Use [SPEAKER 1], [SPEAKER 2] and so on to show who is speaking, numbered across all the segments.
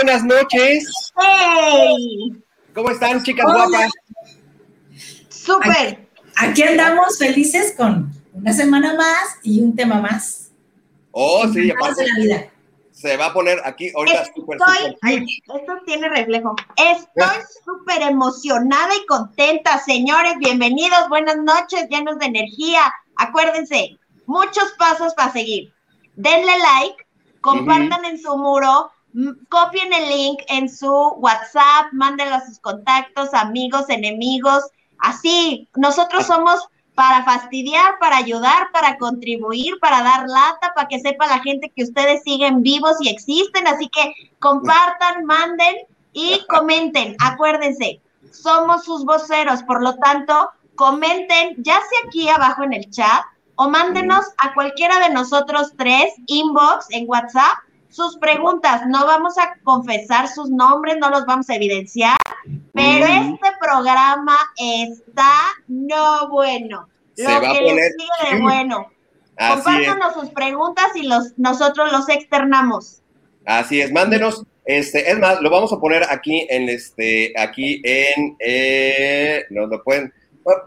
[SPEAKER 1] Buenas noches.
[SPEAKER 2] ¡Hey!
[SPEAKER 1] ¿Cómo están, chicas guapas?
[SPEAKER 2] ¡Súper!
[SPEAKER 3] Aquí andamos felices con una semana más y un tema más.
[SPEAKER 1] Oh, sí, aparte
[SPEAKER 3] de la vida.
[SPEAKER 1] se va a poner aquí ahorita súper,
[SPEAKER 2] Estoy,
[SPEAKER 1] súper.
[SPEAKER 2] ay, esto tiene reflejo. Estoy súper emocionada y contenta, señores. Bienvenidos, buenas noches, llenos de energía. Acuérdense, muchos pasos para seguir. Denle like, compartan en su muro, copien el link en su WhatsApp, mándenlo a sus contactos, amigos, enemigos. Así, nosotros somos para fastidiar, para ayudar, para contribuir, para dar lata, para que sepa la gente que ustedes siguen vivos y existen. Así que compartan, manden y comenten. Acuérdense, somos sus voceros, por lo tanto, comenten ya sea aquí abajo en el chat o mándenos a cualquiera de nosotros tres inbox en WhatsApp sus preguntas. No vamos a confesar sus nombres, no los vamos a evidenciar, pero
[SPEAKER 1] Mm.
[SPEAKER 2] este programa está no bueno.
[SPEAKER 1] Se
[SPEAKER 2] Lo
[SPEAKER 1] va a
[SPEAKER 2] que
[SPEAKER 1] poner-
[SPEAKER 2] les sigue de bueno. Compártanos sus preguntas y los, nosotros los externamos.
[SPEAKER 1] así es. Mándenos, este, es más, lo vamos a poner aquí en este, aquí en, eh, nos lo pueden,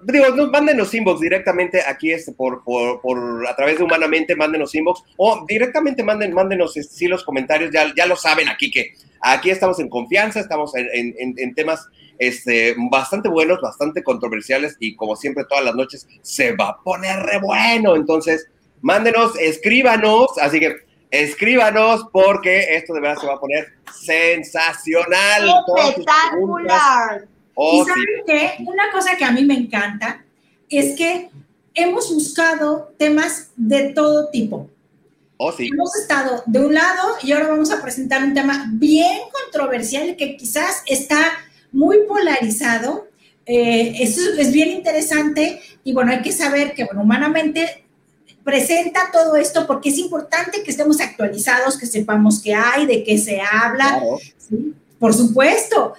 [SPEAKER 1] digo, no, mándenos inbox directamente aquí este, por, por, por, a través de Humanamente, mándenos inbox, o directamente manden, mándenos este, sí, los comentarios, ya, ya lo saben aquí que aquí estamos en confianza, estamos en, en- temas este, bastante buenos, bastante controversiales y como siempre todas las noches se va a poner re bueno. Entonces, mándenos, escríbanos, así que escríbanos porque esto de verdad se va a poner sensacional.
[SPEAKER 2] Espectacular.
[SPEAKER 1] Oh,
[SPEAKER 3] y
[SPEAKER 1] sí.
[SPEAKER 3] saben qué? una cosa que a mí me encanta es que hemos buscado temas de todo tipo.
[SPEAKER 1] Oh, sí.
[SPEAKER 3] Hemos estado de un lado y ahora vamos a presentar un tema bien controversial que quizás está muy polarizado. Eh, eso es bien interesante y bueno, hay que saber que bueno, humanamente presenta todo esto porque es importante que estemos actualizados, que sepamos qué hay, de qué se habla,
[SPEAKER 1] Claro.
[SPEAKER 3] ¿sí? por supuesto.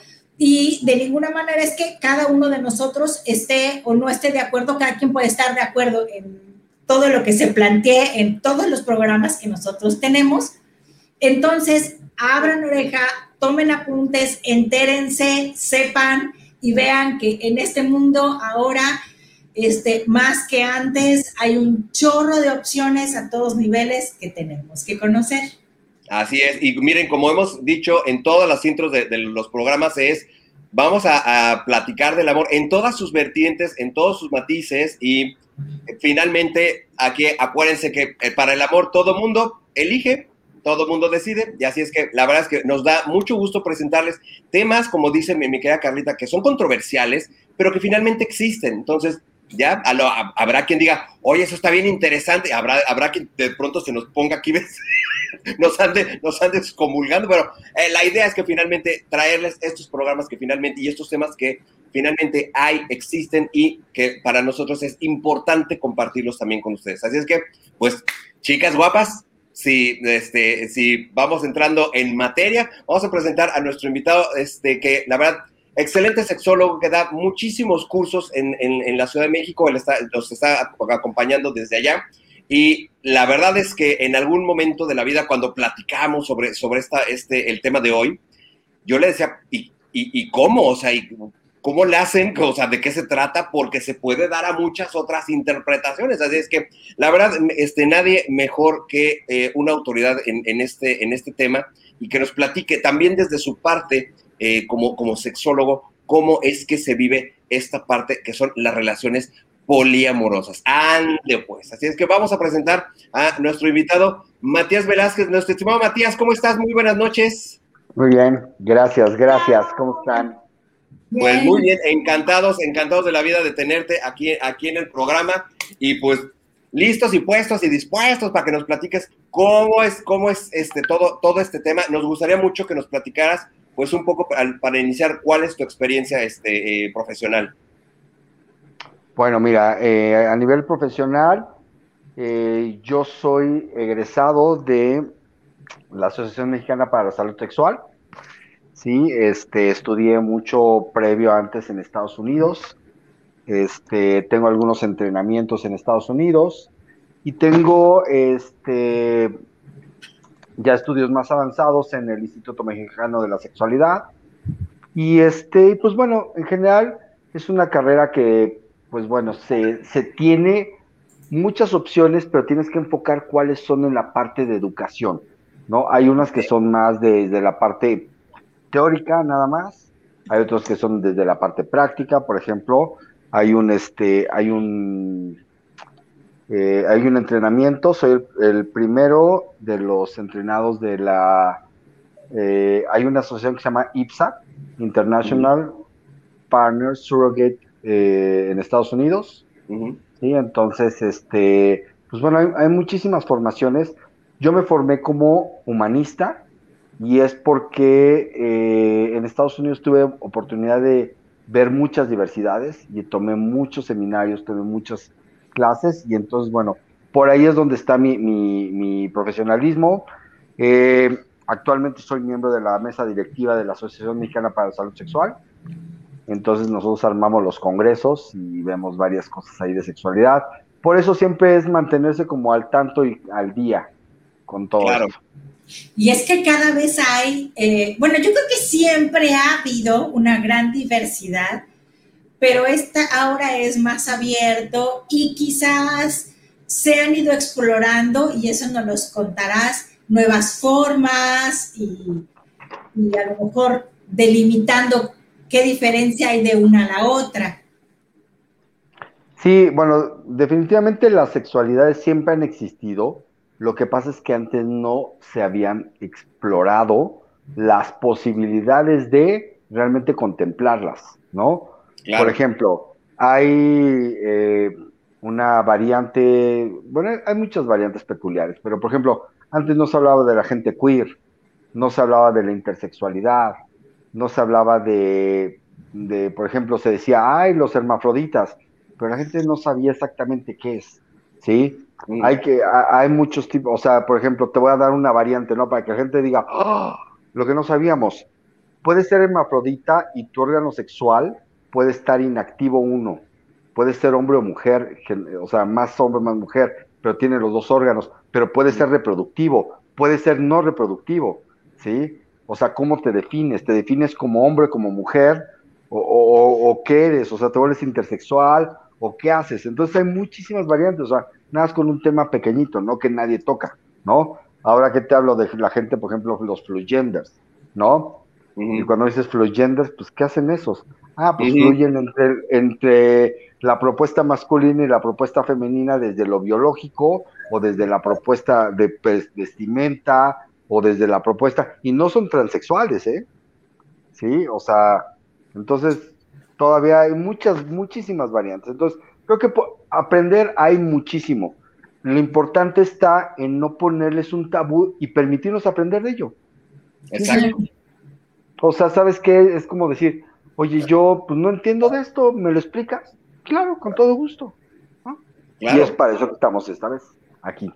[SPEAKER 3] Y de ninguna manera es que cada uno de nosotros esté o no esté de acuerdo, cada quien puede estar de acuerdo en todo lo que se plantee en todos los programas que nosotros tenemos. Entonces, abran oreja, tomen apuntes, entérense, sepan y vean que en este mundo ahora, este, más que antes, hay un chorro de opciones a todos niveles que tenemos que conocer.
[SPEAKER 1] Así es, y miren, como hemos dicho en todas las intros de, de los programas, es vamos a, platicar del amor en todas sus vertientes, en todos sus matices, y finalmente, aquí acuérdense que eh, para el amor todo mundo elige, todo mundo decide, y así es que la verdad es que nos da mucho gusto presentarles temas, como dice mi, mi querida Carlita, que son controversiales, pero que finalmente existen. Entonces, ya habrá quien diga, oye, eso está bien interesante, habrá, habrá quien de pronto se nos ponga aquí, ¿ves? nos ande, nos ande excomulgando, pero eh, la idea es que finalmente traerles estos programas que finalmente y estos temas que finalmente hay, existen y que para nosotros es importante compartirlos también con ustedes. Así es que, pues, chicas guapas, si, este, si vamos entrando en materia, vamos a presentar a nuestro invitado, este, que la verdad, excelente sexólogo que da muchísimos cursos en, en- en la Ciudad de México, él está, los está acompañando desde allá. Y la verdad es que en algún momento de la vida, cuando platicamos sobre, sobre esta, este, el tema de hoy, yo le decía, ¿y, y, y cómo? O sea, ¿y ¿cómo le hacen? O sea, ¿de qué se trata? Porque se puede dar a muchas otras interpretaciones. Así es que, la verdad, este, nadie mejor que eh, una autoridad en, en este, en este tema y que nos platique también desde su parte eh, como, como sexólogo cómo es que se vive esta parte que son las relaciones poliamorosas. Ande pues. Así es que vamos a presentar a nuestro invitado, Matías Velázquez, nuestro estimado Matías, ¿cómo estás? Muy buenas noches.
[SPEAKER 4] Muy bien, gracias, gracias. ¿Cómo están?
[SPEAKER 1] Pues muy bien, encantados, encantados de la vida de tenerte aquí, aquí en el programa y pues listos y puestos y dispuestos para que nos platiques cómo es, cómo es este todo, todo este tema. Nos gustaría mucho que nos platicaras pues un poco para, iniciar cuál es tu experiencia este, eh, profesional.
[SPEAKER 4] Bueno, mira, eh, a nivel profesional, eh, yo soy egresado de la Asociación Mexicana para la Salud Sexual. Sí, este, estudié mucho previo antes en Estados Unidos. Este, tengo algunos entrenamientos en Estados Unidos y tengo este, ya estudios más avanzados en el Instituto Mexicano de la Sexualidad. Y este, pues bueno, en general es una carrera que, pues bueno, se, se tiene muchas opciones, pero tienes que enfocar cuáles son en la parte de educación, ¿no? Hay unas que son más desde la parte teórica nada más, hay otros que son desde la parte práctica, por ejemplo, hay un, este, hay un eh, hay un entrenamiento, soy el, primero de los entrenados de la... Eh, hay una asociación que se llama IPSA, International Partner Surrogate eh, en Estados Unidos. ¿sí? Entonces, este, pues bueno, hay, muchísimas formaciones. Yo me formé como humanista y es porque en Estados Unidos tuve oportunidad de ver muchas diversidades y tomé muchos seminarios, tomé muchas clases y entonces, bueno, por ahí es donde está mi, profesionalismo. Eh, actualmente soy miembro de la mesa directiva de la Asociación Mexicana para la Salud Sexual. Entonces nosotros armamos los congresos y vemos varias cosas ahí de sexualidad. Por eso siempre es mantenerse como al tanto y al día con todo. Claro.
[SPEAKER 3] Y es que cada vez hay, eh, bueno, yo creo que siempre ha habido una gran diversidad pero esta ahora es más abierto y quizás se han ido explorando, y eso nos los contarás, nuevas formas y, a lo mejor delimitando qué diferencia hay de una a la otra.
[SPEAKER 4] Sí, bueno, definitivamente las sexualidades siempre han existido. Lo que pasa es que antes no se habían explorado las posibilidades de realmente contemplarlas, ¿no? Por ejemplo, hay eh, una variante, bueno, hay muchas variantes peculiares, pero por ejemplo, antes no se hablaba de la gente queer, no se hablaba de la intersexualidad, no se hablaba de, de por ejemplo, se decía, ay, los hermafroditas, pero la gente no sabía exactamente qué es, ¿sí? Hay que, hay muchos tipos, o sea, por ejemplo, te voy a dar una variante, ¿no? Para que la gente diga, ¡Oh! lo que no sabíamos, puede ser hermafrodita y tu órgano sexual puede estar inactivo uno, puede ser hombre o mujer, o sea, más hombre, más mujer, pero tiene los dos órganos, pero puede ser reproductivo, puede ser no reproductivo, ¿sí? O sea, ¿cómo te defines? ¿Te defines como hombre, como mujer? ¿O, o, qué eres? O sea, ¿te vuelves intersexual? ¿O qué haces? Entonces hay muchísimas variantes, o sea, nada más con un tema pequeñito, ¿no? Que nadie toca, ¿no? Ahora que te hablo de la gente, por ejemplo, los genders, ¿no? Y cuando dices genders, pues, ¿qué hacen esos? Ah, pues fluyen entre, entre la propuesta masculina y la propuesta femenina desde lo biológico o desde la propuesta de vestimenta o desde la propuesta, y no son transexuales, ¿eh? Sí, o sea, entonces todavía hay muchas, muchísimas variantes. Entonces, creo que aprender hay muchísimo. Lo importante está en no ponerles un tabú y permitirnos aprender de ello. Exacto. O sea, ¿sabes qué? Es como decir, Oye, yo pues no entiendo de esto, ¿me lo explicas? Claro, con todo gusto. Y es para eso que estamos esta vez aquí.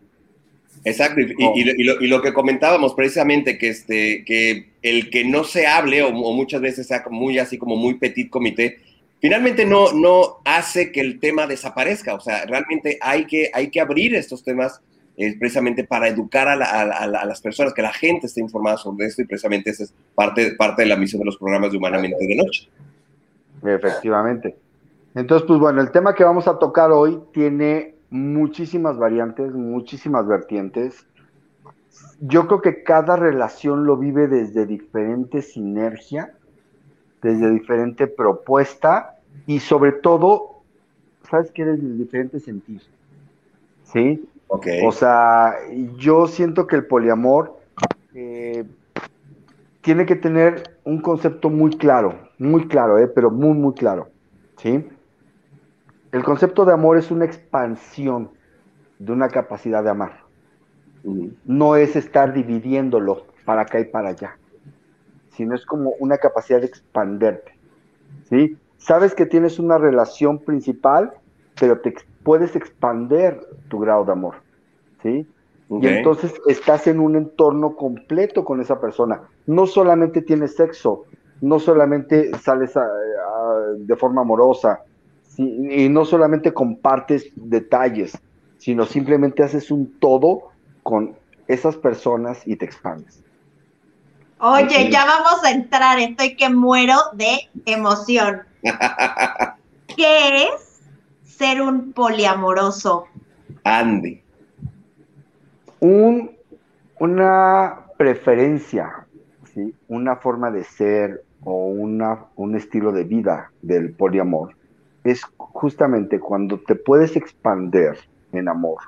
[SPEAKER 1] Exacto, y, lo, que comentábamos precisamente, que, este, que el que no se hable o, muchas veces sea muy así como muy petit comité, finalmente no, no hace que el tema desaparezca, o sea, realmente hay que, hay que abrir estos temas es precisamente para educar a, las personas, que la gente esté informada sobre esto y precisamente esa es parte, parte de la misión de los programas de Humanamente de Noche.
[SPEAKER 4] Efectivamente. Entonces, pues bueno, el tema que vamos a tocar hoy tiene muchísimas variantes, muchísimas vertientes. Yo creo que cada relación lo vive desde diferente sinergia, desde diferente propuesta y sobre todo, ¿sabes qué? Desde diferente sentir. ¿Sí? O sea, yo siento que el poliamor eh, tiene que tener un concepto muy claro, muy claro, eh, pero muy, muy claro. ¿sí? El concepto de amor es una expansión de una capacidad de amar. No es estar dividiéndolo para acá y para allá, sino es como una capacidad de expanderte. ¿sí? Sabes que tienes una relación principal, pero te puedes expander tu grado de amor, ¿sí? Y entonces estás en un entorno completo con esa persona. No solamente tienes sexo, no solamente sales de forma amorosa, y no solamente compartes detalles, sino simplemente haces un todo con esas personas y te expandes.
[SPEAKER 2] Oye, ya vamos a entrar, estoy que muero de emoción. ¿Qué es ser un poliamoroso?
[SPEAKER 1] Andy.
[SPEAKER 4] Un, una preferencia, ¿sí? una forma de ser o una, un estilo de vida del poliamor es justamente cuando te puedes expander en amor,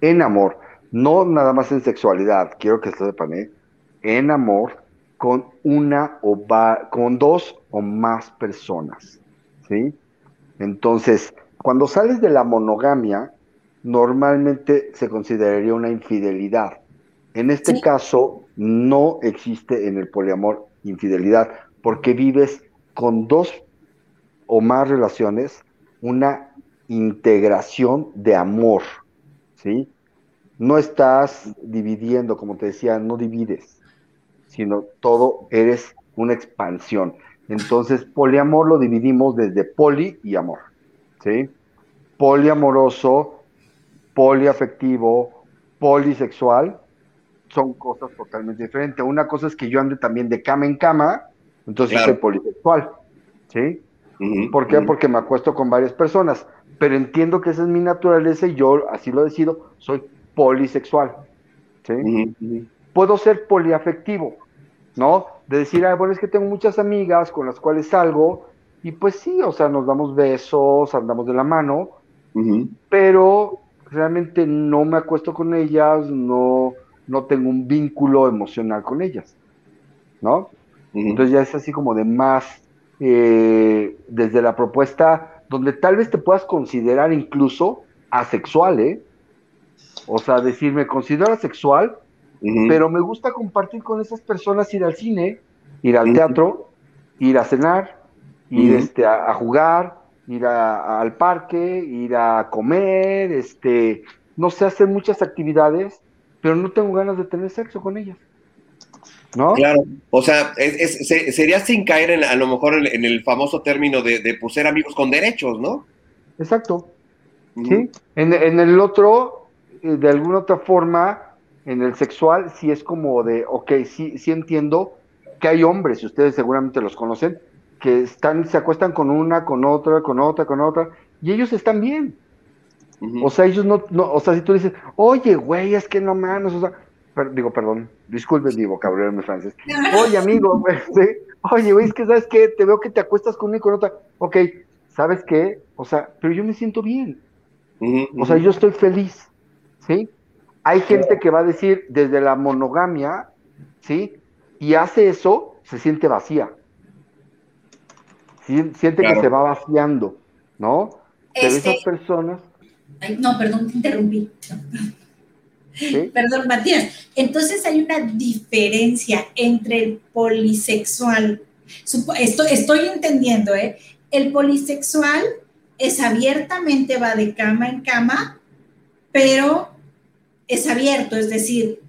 [SPEAKER 4] en amor, no nada más en sexualidad, quiero que se sepan, ¿eh? en amor con una o va, con dos o más personas, ¿sí? Entonces, cuando sales de la monogamia, normalmente se consideraría una infidelidad. En este caso, no existe en el poliamor infidelidad, porque vives con dos o más relaciones una integración de amor, ¿sí? No estás dividiendo, como te decía, no divides, sino todo eres una expansión. Entonces, poliamor lo dividimos desde poli y amor, ¿sí? Poliamoroso, poliafectivo, polisexual, son cosas totalmente diferentes. Una cosa es que yo ande también de cama en cama, entonces soy polisexual, ¿sí? ¿Por qué? Porque me acuesto con varias personas, pero entiendo que esa es mi naturaleza y yo así lo decido, soy polisexual, ¿sí? Puedo ser poliafectivo, ¿no? De decir, ah, bueno, es que tengo muchas amigas con las cuales salgo y pues sí, o sea, nos damos besos, andamos de la mano, pero realmente no me acuesto con ellas, no, no tengo un vínculo emocional con ellas, ¿no? Entonces ya es así como de más, eh, desde la propuesta, donde tal vez te puedas considerar incluso asexual, ¿eh? O sea, decir, me considero asexual, pero me gusta compartir con esas personas, ir al cine, ir al teatro, ir a cenar, ir este, a, jugar, ir al parque, ir a comer, este, no sé, hacer muchas actividades, pero no tengo ganas de tener sexo con ellas. ¿No?
[SPEAKER 1] Claro, o sea, sería sin caer en, a lo mejor en, el famoso término de, de pues, ser amigos con derechos, ¿no?
[SPEAKER 4] Exacto. Sí. En, en, el otro, eh, de alguna otra forma, en el sexual, sí es como de, ok, sí, sí entiendo que hay hombres, y ustedes seguramente los conocen, que están, se acuestan con una, con otra, con otra, con otra, y ellos están bien. O sea, ellos no, no, o sea, si tú dices, oye, güey, es que no mames, o sea, digo, perdón, disculpen mi vocabulario mi francés. Oye, amigo, güey, oye, güey, es que, ¿sabes qué? Te veo que te acuestas con una y con otra. Ok, ¿sabes qué? O sea, pero yo me siento bien. O sea, yo estoy feliz, ¿sí? Hay gente que va a decir desde la monogamia, ¿sí? Y hace eso, se siente vacía. Siente que se va vaciando, ¿no? Pero esas este personas.
[SPEAKER 3] no, perdón, te interrumpí. Perdón, Matías. Entonces hay una diferencia entre el polisexual. Estoy, estoy entendiendo, ¿eh? El polisexual es abiertamente, va de cama en cama, pero es abierto, es decir,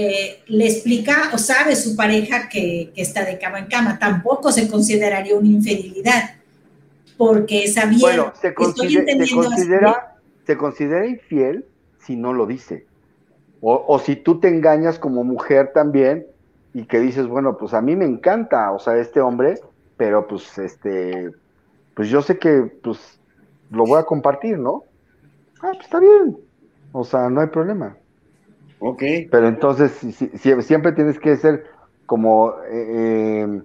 [SPEAKER 3] eh, le explica o sabe su pareja que, está de cama en cama. Tampoco se consideraría una infidelidad, porque es abierto.
[SPEAKER 4] Bueno, se, considera, se considera infiel si no lo dice. O, o, si tú te engañas como mujer también y que dices, bueno, pues a mí me encanta, o sea, este hombre, pero pues este, pues yo sé que pues lo voy a compartir, ¿no? Ah, pues está bien. O sea, no hay problema.
[SPEAKER 1] Ok.
[SPEAKER 4] Pero entonces siempre tienes que ser como eh, em,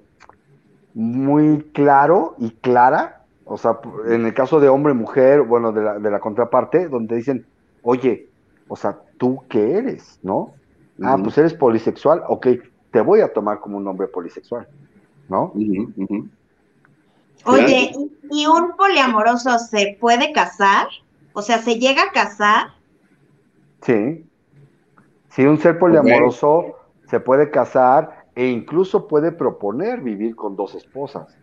[SPEAKER 4] muy claro y clara. O sea, en el caso de hombre-mujer, bueno, de la, de la contraparte, donde dicen, oye, o sea, ¿tú qué eres? ¿No? Ah, pues eres polisexual, ok, te voy a tomar como un hombre polisexual, ¿no?
[SPEAKER 2] Oye, ¿y un poliamoroso se puede casar? O sea, ¿se llega a casar?
[SPEAKER 4] Sí. Si un ser poliamoroso se puede casar e incluso puede proponer vivir con dos esposas.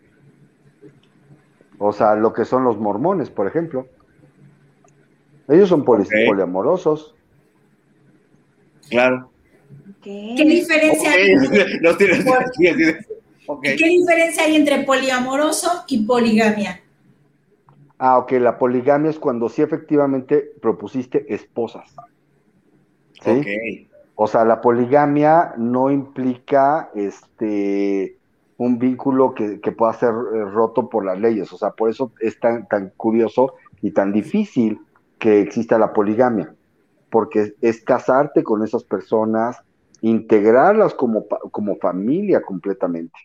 [SPEAKER 4] O sea, lo que son los mormones, por ejemplo. Ellos son poliamorosos.
[SPEAKER 1] Claro.
[SPEAKER 3] ¿Qué diferencia hay? ¿Qué diferencia hay entre poliamoroso y poligamia?
[SPEAKER 4] Ah, ok, la poligamia es cuando sí efectivamente propusiste esposas. ¿Sí? O sea, la poligamia no implica este un vínculo que, pueda ser eh, roto por las leyes. O sea, por eso es tan, tan curioso y tan difícil que exista la poligamia. Porque es casarte con esas personas, integrarlas como, como familia completamente.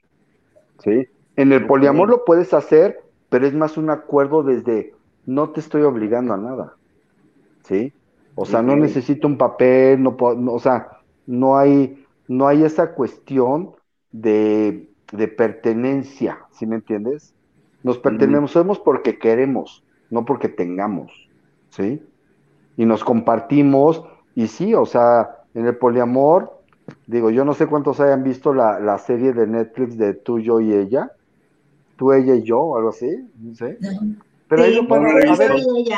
[SPEAKER 4] ¿Sí? En el poliamor lo puedes hacer, pero es más un acuerdo desde no te estoy obligando a nada. ¿Sí? O sea, no necesito un papel, no, o sea, no hay, no hay esa cuestión de, pertenencia, ¿sí me entiendes? Nos pertenecemos porque queremos, no porque tengamos, ¿sí? Y nos compartimos, y sí, o sea, en el poliamor, digo, yo no sé cuántos hayan visto la, serie de Netflix de tú, yo y ella, tú, ella y yo, o algo así, no sé. Pero ahí lo van a ver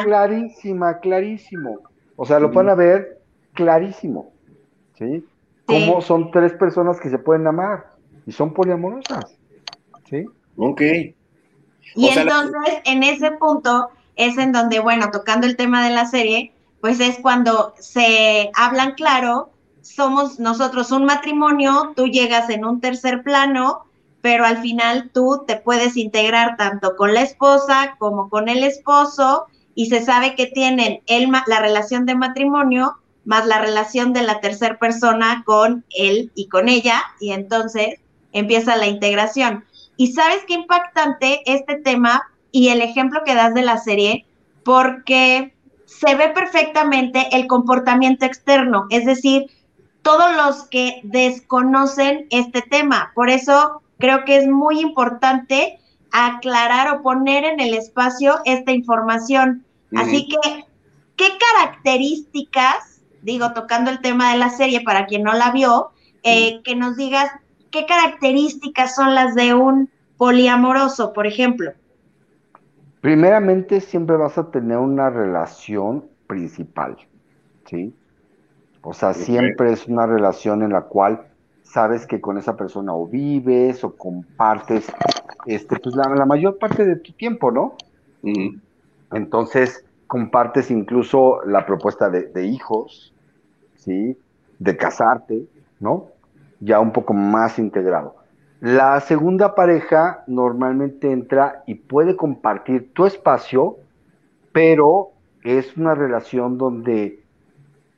[SPEAKER 4] clarísima, clarísimo. O sea, lo van a ver clarísimo, ¿sí? Como son tres personas que se pueden amar y son poliamorosas, ¿sí?
[SPEAKER 1] Ok.
[SPEAKER 2] Y entonces, en ese punto, es en donde, bueno, tocando el tema de la serie, pues es cuando se hablan claro, somos nosotros un matrimonio, tú llegas en un tercer plano, pero al final tú te puedes integrar tanto con la esposa como con el esposo y se sabe que tienen el, la relación de matrimonio más la relación de la tercera persona con él y con ella, y entonces empieza la integración. Y sabes qué impactante este tema y el ejemplo que das de la serie, porque se ve perfectamente el comportamiento externo, es decir, todos los que desconocen este tema. Por eso creo que es muy importante aclarar o poner en el espacio esta información. Así que, ¿qué características, digo, tocando el tema de la serie para quien no la vio, eh, que nos digas qué características son las de un poliamoroso, por ejemplo?
[SPEAKER 4] Primeramente, siempre vas a tener una relación principal, ¿sí? O sea, siempre es una relación en la cual sabes que con esa persona o vives o compartes este, pues la, mayor parte de tu tiempo, ¿no? Entonces, compartes incluso la propuesta de, hijos, ¿sí? De casarte, ¿no? Ya un poco más integrado. La segunda pareja normalmente entra y puede compartir tu espacio, pero es una relación donde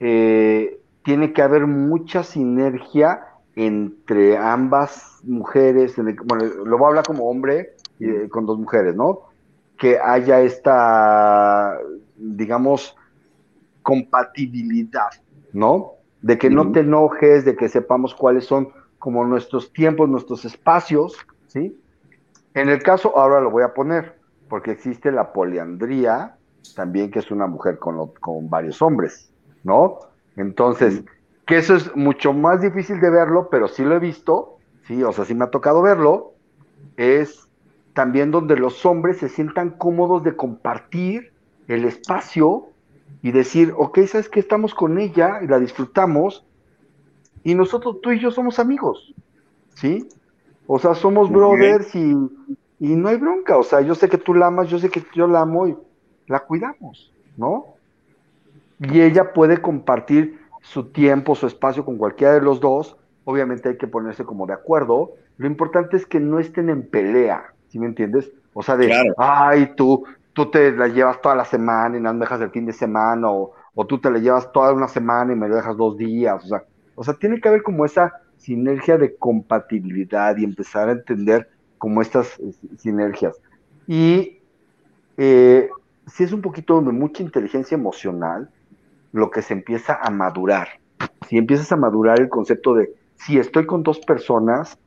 [SPEAKER 4] eh, tiene que haber mucha sinergia entre ambas mujeres. bueno, lo voy a hablar como hombre y, con dos mujeres, ¿no? Que haya esta, digamos, compatibilidad, ¿no? De que no te enojes, de que sepamos cuáles son como nuestros tiempos, nuestros espacios, ¿sí? En el caso, ahora lo voy a poner, porque existe la poliandría, también que es una mujer con, con varios hombres, ¿no? Entonces, que eso es mucho más difícil de verlo, pero sí lo he visto, sí, o sea, sí me ha tocado verlo, es también donde los hombres se sientan cómodos de compartir el espacio y decir, ok, ¿sabes que Estamos con ella y la disfrutamos y nosotros, tú y yo somos amigos, ¿sí? O sea, somos brothers y, y, no hay bronca, o sea, yo sé que tú la amas, yo sé que yo la amo y la cuidamos, ¿no? Y ella puede compartir su tiempo, su espacio con cualquiera de los dos, obviamente hay que ponerse como de acuerdo, lo importante es que no estén en pelea, ¿sí me entiendes? O sea, de, ay, tú, tú te la llevas toda la semana y no me dejas el fin de semana, o, tú te la llevas toda una semana y me dejas dos días, o sea, o sea, tiene que haber como esa sinergia de compatibilidad y empezar a entender como estas eh, sinergias. Y eh, si es un poquito de mucha inteligencia emocional, lo que se empieza a madurar. Si empiezas a madurar el concepto de, si estoy con dos personas,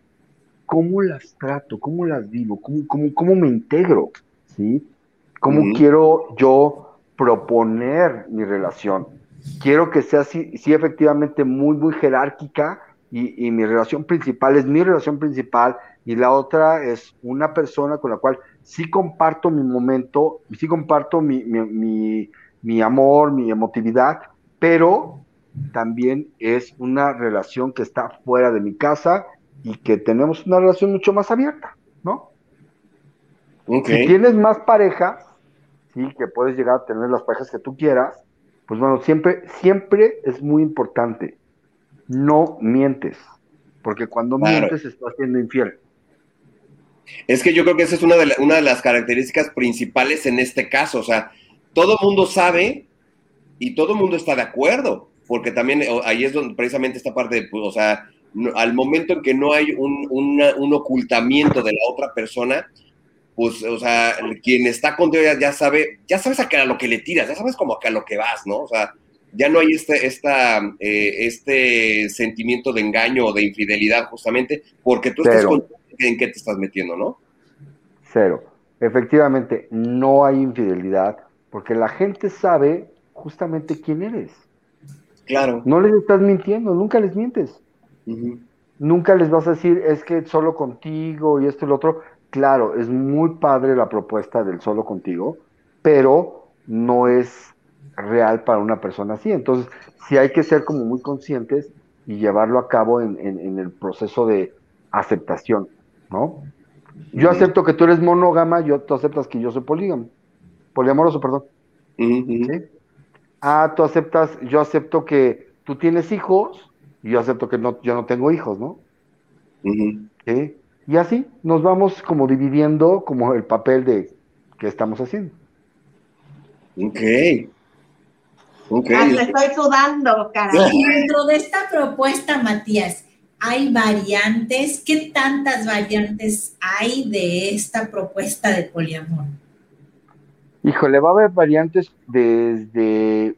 [SPEAKER 4] cómo las trato, cómo las vivo, cómo, cómo, me integro, ¿sí? ¿Cómo quiero yo proponer mi relación? Quiero que sea sí, sí efectivamente muy, muy jerárquica y, mi relación principal es mi relación principal y la otra es una persona con la cual sí comparto mi momento, sí comparto mi, mi, mi amor, mi emotividad, pero también es una relación que está fuera de mi casa y que tenemos una relación mucho más abierta, ¿no? Si tienes más parejas, sí, que puedes llegar a tener las parejas que tú quieras, pues bueno, siempre, siempre es muy importante no mientes, porque cuando mientes estás siendo infiel.
[SPEAKER 1] Es que yo creo que esa es una de, una de las características principales en este caso. O sea, todo el mundo sabe y todo el mundo está de acuerdo, porque también ahí es donde precisamente esta parte de, pues, o sea, al momento en que no hay un, un, ocultamiento de la otra persona, pues, o sea, quien está contigo ya, ya, sabe, ya sabes a, qué, a lo que le tiras, ya sabes como a, a lo que vas, ¿no? O sea, ya no hay este, esta, eh, este sentimiento de engaño o de infidelidad justamente porque tú estás consciente en qué te estás metiendo, ¿no?
[SPEAKER 4] Cero. Efectivamente, no hay infidelidad porque la gente sabe justamente quién eres.
[SPEAKER 1] Claro.
[SPEAKER 4] No les estás mintiendo, nunca les mientes. Nunca les vas a decir, es que solo contigo y esto y lo otro. Claro, es muy padre la propuesta del solo contigo, pero no es real para una persona así. Entonces, sí hay que ser como muy conscientes y llevarlo a cabo en, el proceso de aceptación, ¿no? Yo acepto que tú eres monógama, yo, tú aceptas que yo soy polígamo, poliamoroso, perdón. Ah, tú aceptas, yo acepto que tú tienes hijos, y yo acepto que no, yo no tengo hijos, ¿no? Y así nos vamos como dividiendo como el papel de que estamos haciendo.
[SPEAKER 1] Ok.
[SPEAKER 2] Okay. estoy sudando,
[SPEAKER 3] Y dentro de esta propuesta, Matías, ¿hay variantes? ¿Qué tantas variantes hay de esta propuesta de poliamor?
[SPEAKER 4] Híjole, va a haber variantes desde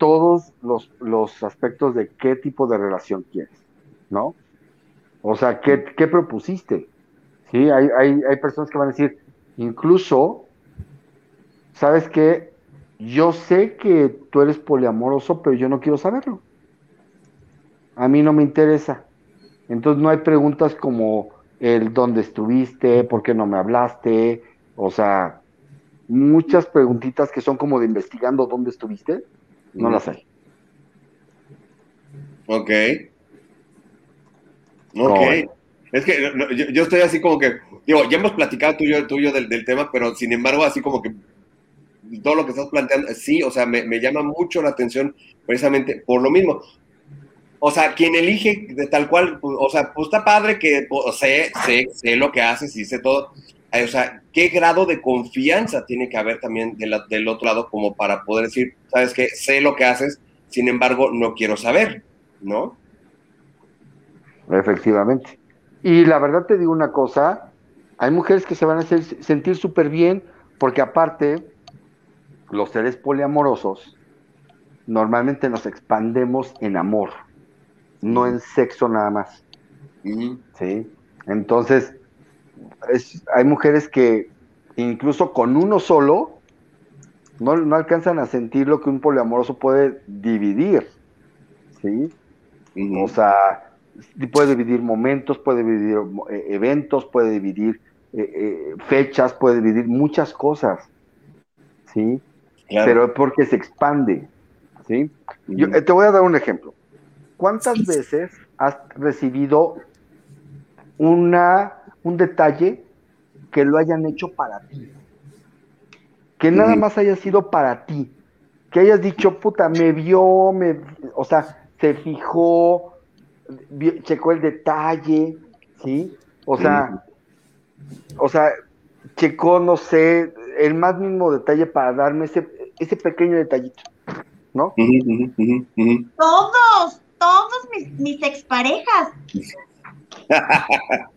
[SPEAKER 4] todos los, los aspectos de qué tipo de relación quieres, ¿no? O sea, ¿qué, qué propusiste? Sí, hay, hay, hay personas que van a decir, incluso, ¿sabes qué? yo sé que tú eres poliamoroso, pero yo no quiero saberlo. A mí no me interesa. Entonces no hay preguntas como el dónde estuviste, por qué no me hablaste, o sea, muchas preguntitas que son como de investigando dónde estuviste, no las hay.
[SPEAKER 1] Ok. Ok. Es que yo, estoy así como que, digo, ya hemos platicado tú y yo, del, del tema, pero sin embargo, así como que todo lo que estás planteando, sí, o sea, me, llama mucho la atención precisamente por lo mismo. O sea, quien elige de tal cual, pues, o sea, pues está padre que pues, sé, sé, sé lo que haces y sé todo. O sea, ¿qué grado de confianza tiene que haber también del otro lado como para poder decir, sabes que sé lo que haces, sin embargo, no quiero saber, ¿no?
[SPEAKER 4] Efectivamente. Y la verdad te digo una cosa, hay mujeres que se van a hacer sentir súper bien porque aparte los seres poliamorosos normalmente nos expandemos en amor, no en sexo nada más. ¿Sí? Entonces, hay mujeres que incluso con uno solo no, alcanzan a sentir lo que un poliamoroso puede dividir. ¿Sí? O sea, puede dividir momentos, puede dividir eh, eventos, puede dividir eh, eh, fechas, puede dividir muchas cosas. ¿Sí? pero es porque se expande. ¿sí? Yo, te voy a dar un ejemplo. ¿Cuántas veces has recibido una, un detalle que lo hayan hecho para ti? Que nada más haya sido para ti. Que hayas dicho, puta, me vio, me, o sea, se fijó, checó el detalle, ¿sí? O sea, o sea, checó, no sé, el más mínimo detalle para darme ese, ese pequeño detallito, ¿no?
[SPEAKER 2] Todos, todos mis, mis exparejas.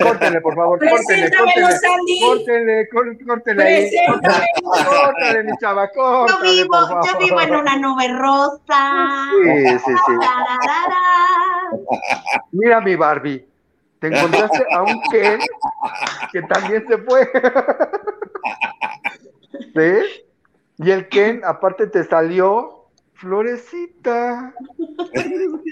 [SPEAKER 4] Córtenle, por favor, córtenle, córtenle, córtenle, córtenle. Córtenle, mi chava,
[SPEAKER 2] yo vivo, yo vivo en una nube rosa.
[SPEAKER 4] Sí, sí, sí. Mira mi Barbie, te encontraste a un Ken que también se fue. ¿Sí? Y el Ken, aparte, te salió florecita.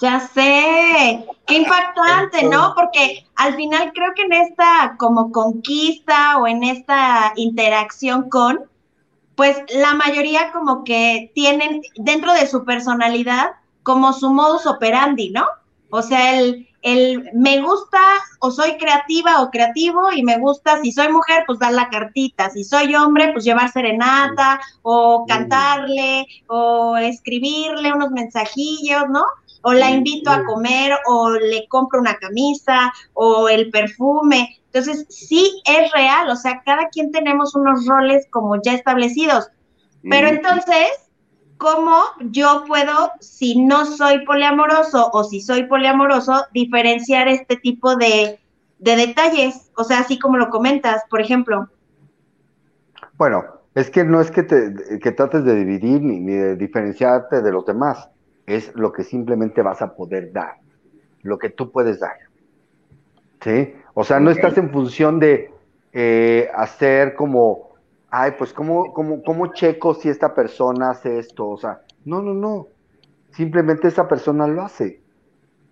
[SPEAKER 2] Ya sé, qué impactante, ¿no? Porque al final creo que en esta como conquista o en esta interacción con, pues la mayoría como que tienen dentro de su personalidad como su modus operandi, ¿no? O sea, el, el me gusta o soy creativa o creativo y me gusta, si soy mujer, pues dar la cartita, si soy hombre, pues llevar serenata o cantarle o escribirle unos mensajillos, ¿no? O la invito a comer o le compro una camisa o el perfume. Entonces, sí es real, o sea, cada quien tenemos unos roles como ya establecidos. Pero entonces, ¿cómo yo puedo, si no soy poliamoroso o si soy poliamoroso, diferenciar este tipo de, detalles? O sea, así como lo comentas, por ejemplo.
[SPEAKER 4] Bueno, es que no es que, te, que trates de dividir ni, de diferenciarte de los demás, es lo que simplemente vas a poder dar, lo que tú puedes dar. ¿Sí? O sea, no estás en función de eh, hacer como ay, pues ¿cómo, cómo, cómo checo si esta persona hace esto? O sea, no, no, no. Simplemente esa persona lo hace.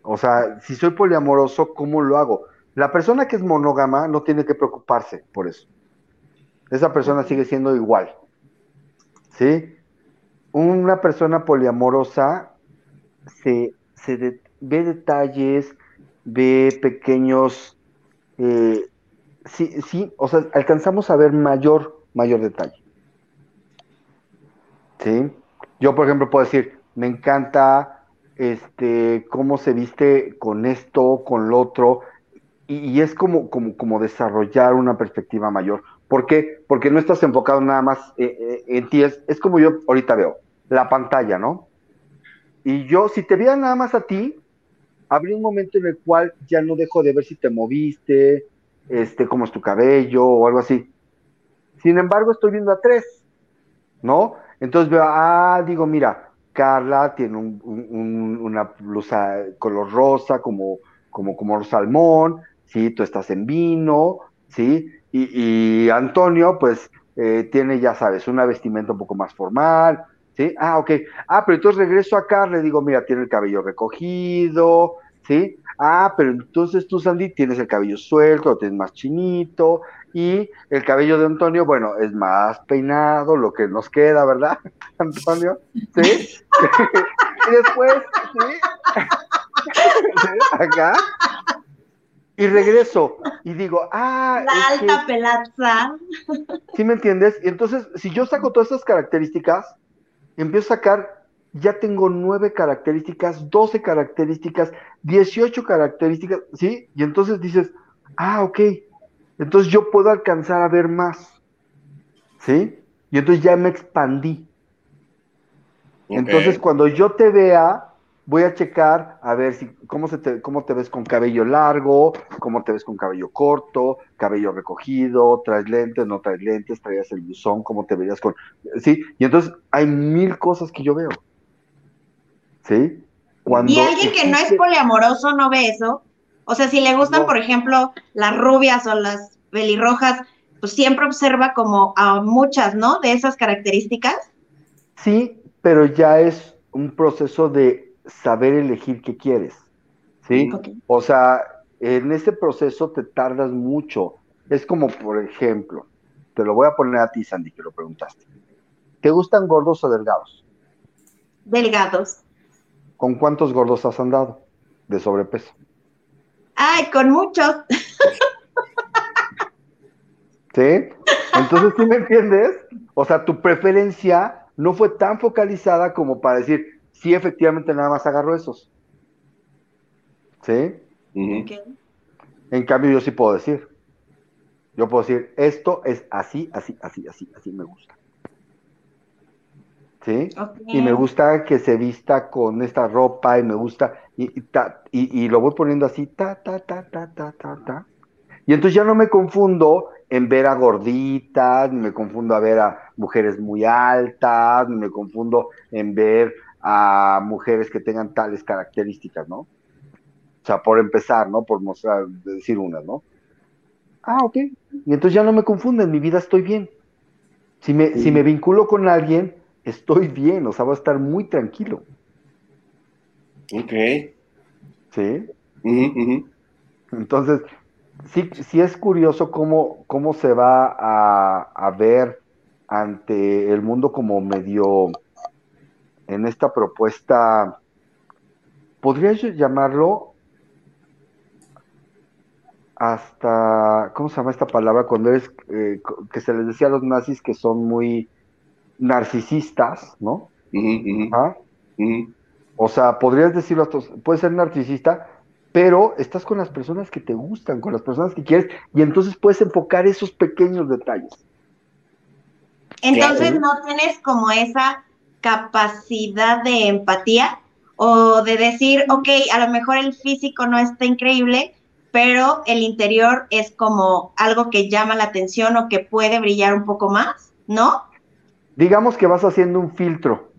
[SPEAKER 4] O sea, si soy poliamoroso, ¿cómo lo hago? La persona que es monógama no tiene que preocuparse por eso. Esa persona sigue siendo igual. ¿Sí? Una persona poliamorosa se, ve detalles, ve pequeños... Eh, sí, sí, o sea, alcanzamos a ver mayor mayor detalle. ¿Sí? Yo, por ejemplo, puedo decir, me encanta este, cómo se viste con esto, con lo otro, y, es como, como, como, desarrollar una perspectiva mayor. ¿Por qué? Porque no estás enfocado nada más eh, eh, en ti, es, es, como yo ahorita veo, la pantalla, ¿no? Y yo, si te viera nada más a ti, habría un momento en el cual ya no dejo de ver si te moviste, este, cómo es tu cabello o algo así. Sin embargo, estoy viendo a tres, ¿no? Entonces veo, ah, digo, mira, Carla tiene una blusa color rosa, como, como, como salmón, ¿sí? Tú estás en vino, ¿sí? Y, Antonio, pues, eh, tiene, ya sabes, una vestimenta un poco más formal, ¿sí? Ah, ok. Ah, pero entonces regreso a Carla y digo, mira, tiene el cabello recogido, ¿sí? Ah, pero entonces tú, Sandy, tienes el cabello suelto, lo tienes más chinito, y el cabello de Antonio, bueno, es más peinado, lo que nos queda, ¿verdad, Antonio? ¿Sí? y después, ¿sí? Acá. Y regreso y digo, ah.
[SPEAKER 2] La alta pelaza.
[SPEAKER 4] ¿Sí me entiendes? Y entonces, si yo saco todas estas características, empiezo a sacar, ya tengo nueve características, doce características, dieciocho características, ¿sí? Y entonces dices, ah, ok, entonces yo puedo alcanzar a ver más. ¿Sí? Y entonces ya me expandí. Entonces cuando yo te vea, voy a checar a ver si cómo se te, cómo te ves con cabello largo, cómo te ves con cabello corto, cabello recogido, traes lentes, no traes lentes, traías el buzón, cómo te verías con, sí, y entonces hay mil cosas que yo veo. ¿Sí?
[SPEAKER 2] Cuando y alguien que no es poliamoroso no ve eso. O sea, si le gustan, por ejemplo, las rubias o las pelirrojas, pues siempre observa como a muchas, ¿no? De esas características.
[SPEAKER 4] Sí, pero ya es un proceso de saber elegir qué quieres, ¿sí? O sea, en ese proceso te tardas mucho. Es como, por ejemplo, te lo voy a poner a ti, Sandy, que lo preguntaste. ¿Te gustan gordos o delgados?
[SPEAKER 2] Delgados.
[SPEAKER 4] ¿Con cuántos gordos has andado de sobrepeso?
[SPEAKER 2] Ay, con muchos.
[SPEAKER 4] ¿Sí? Entonces, ¿tú me entiendes? O sea, tu preferencia no fue tan focalizada como para decir, sí, efectivamente, nada más agarro esos. ¿Sí? En cambio, yo sí puedo decir. Yo puedo decir, esto es así, así, así, así, así me gusta. ¿sí? Y me gusta que se vista con esta ropa y me gusta, y, y, lo voy poniendo así, ta, ta, ta, ta, ta, ta, ta. Y entonces ya no me confundo en ver a gorditas, ni me confundo a ver a mujeres muy altas, ni me confundo en ver a mujeres que tengan tales características, ¿no? O sea, por empezar, ¿no? Por mostrar, decir unas, ¿no? Ah, ok. Y entonces ya no me confundo, en mi vida estoy bien. Si me, si me vinculo con alguien, estoy bien, o sea, voy a estar muy tranquilo.
[SPEAKER 1] Ok.
[SPEAKER 4] ¿Sí? Entonces, sí, sí es curioso cómo, cómo se va a, ver ante el mundo como medio en esta propuesta, podría yo llamarlo hasta, ¿cómo se llama esta palabra? Cuando es eh, que se les decía a los nazis que son muy narcisistas, ¿no? ¿Ah? O sea, podrías decirlo, hasta, puedes ser narcisista, pero estás con las personas que te gustan, con las personas que quieres, y entonces puedes enfocar esos pequeños detalles.
[SPEAKER 2] Entonces no tienes como esa capacidad de empatía o de decir, ok, a lo mejor el físico no está increíble, pero el interior es como algo que llama la atención o que puede brillar un poco más, ¿no?
[SPEAKER 4] Digamos que vas haciendo un filtro.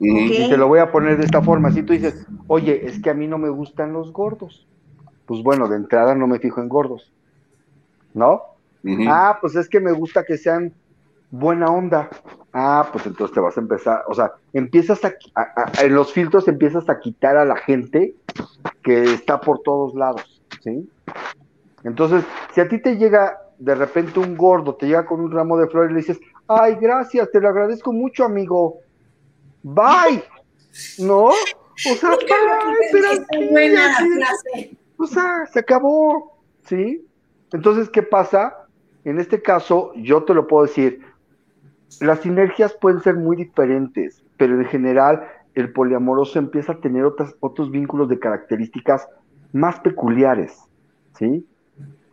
[SPEAKER 4] Y te lo voy a poner de esta forma. Si tú dices, oye, es que a mí no me gustan los gordos. Pues bueno, de entrada no me fijo en gordos. ¿No? Ah, pues es que me gusta que sean buena onda. Ah, pues entonces te vas a empezar, o sea, empiezas a, en los filtros empiezas a quitar a la gente que está por todos lados, ¿sí? Entonces, si a ti te llega de repente un gordo, te llega con un ramo de flores y le dices, ay, gracias, te lo agradezco mucho, amigo. Bye. ¿No? O sea, o sea, se acabó, ¿sí? Entonces, ¿qué pasa? En este caso, yo te lo puedo decir, las sinergias pueden ser muy diferentes, pero en general el poliamoroso empieza a tener otras, otros vínculos de características más peculiares, ¿sí?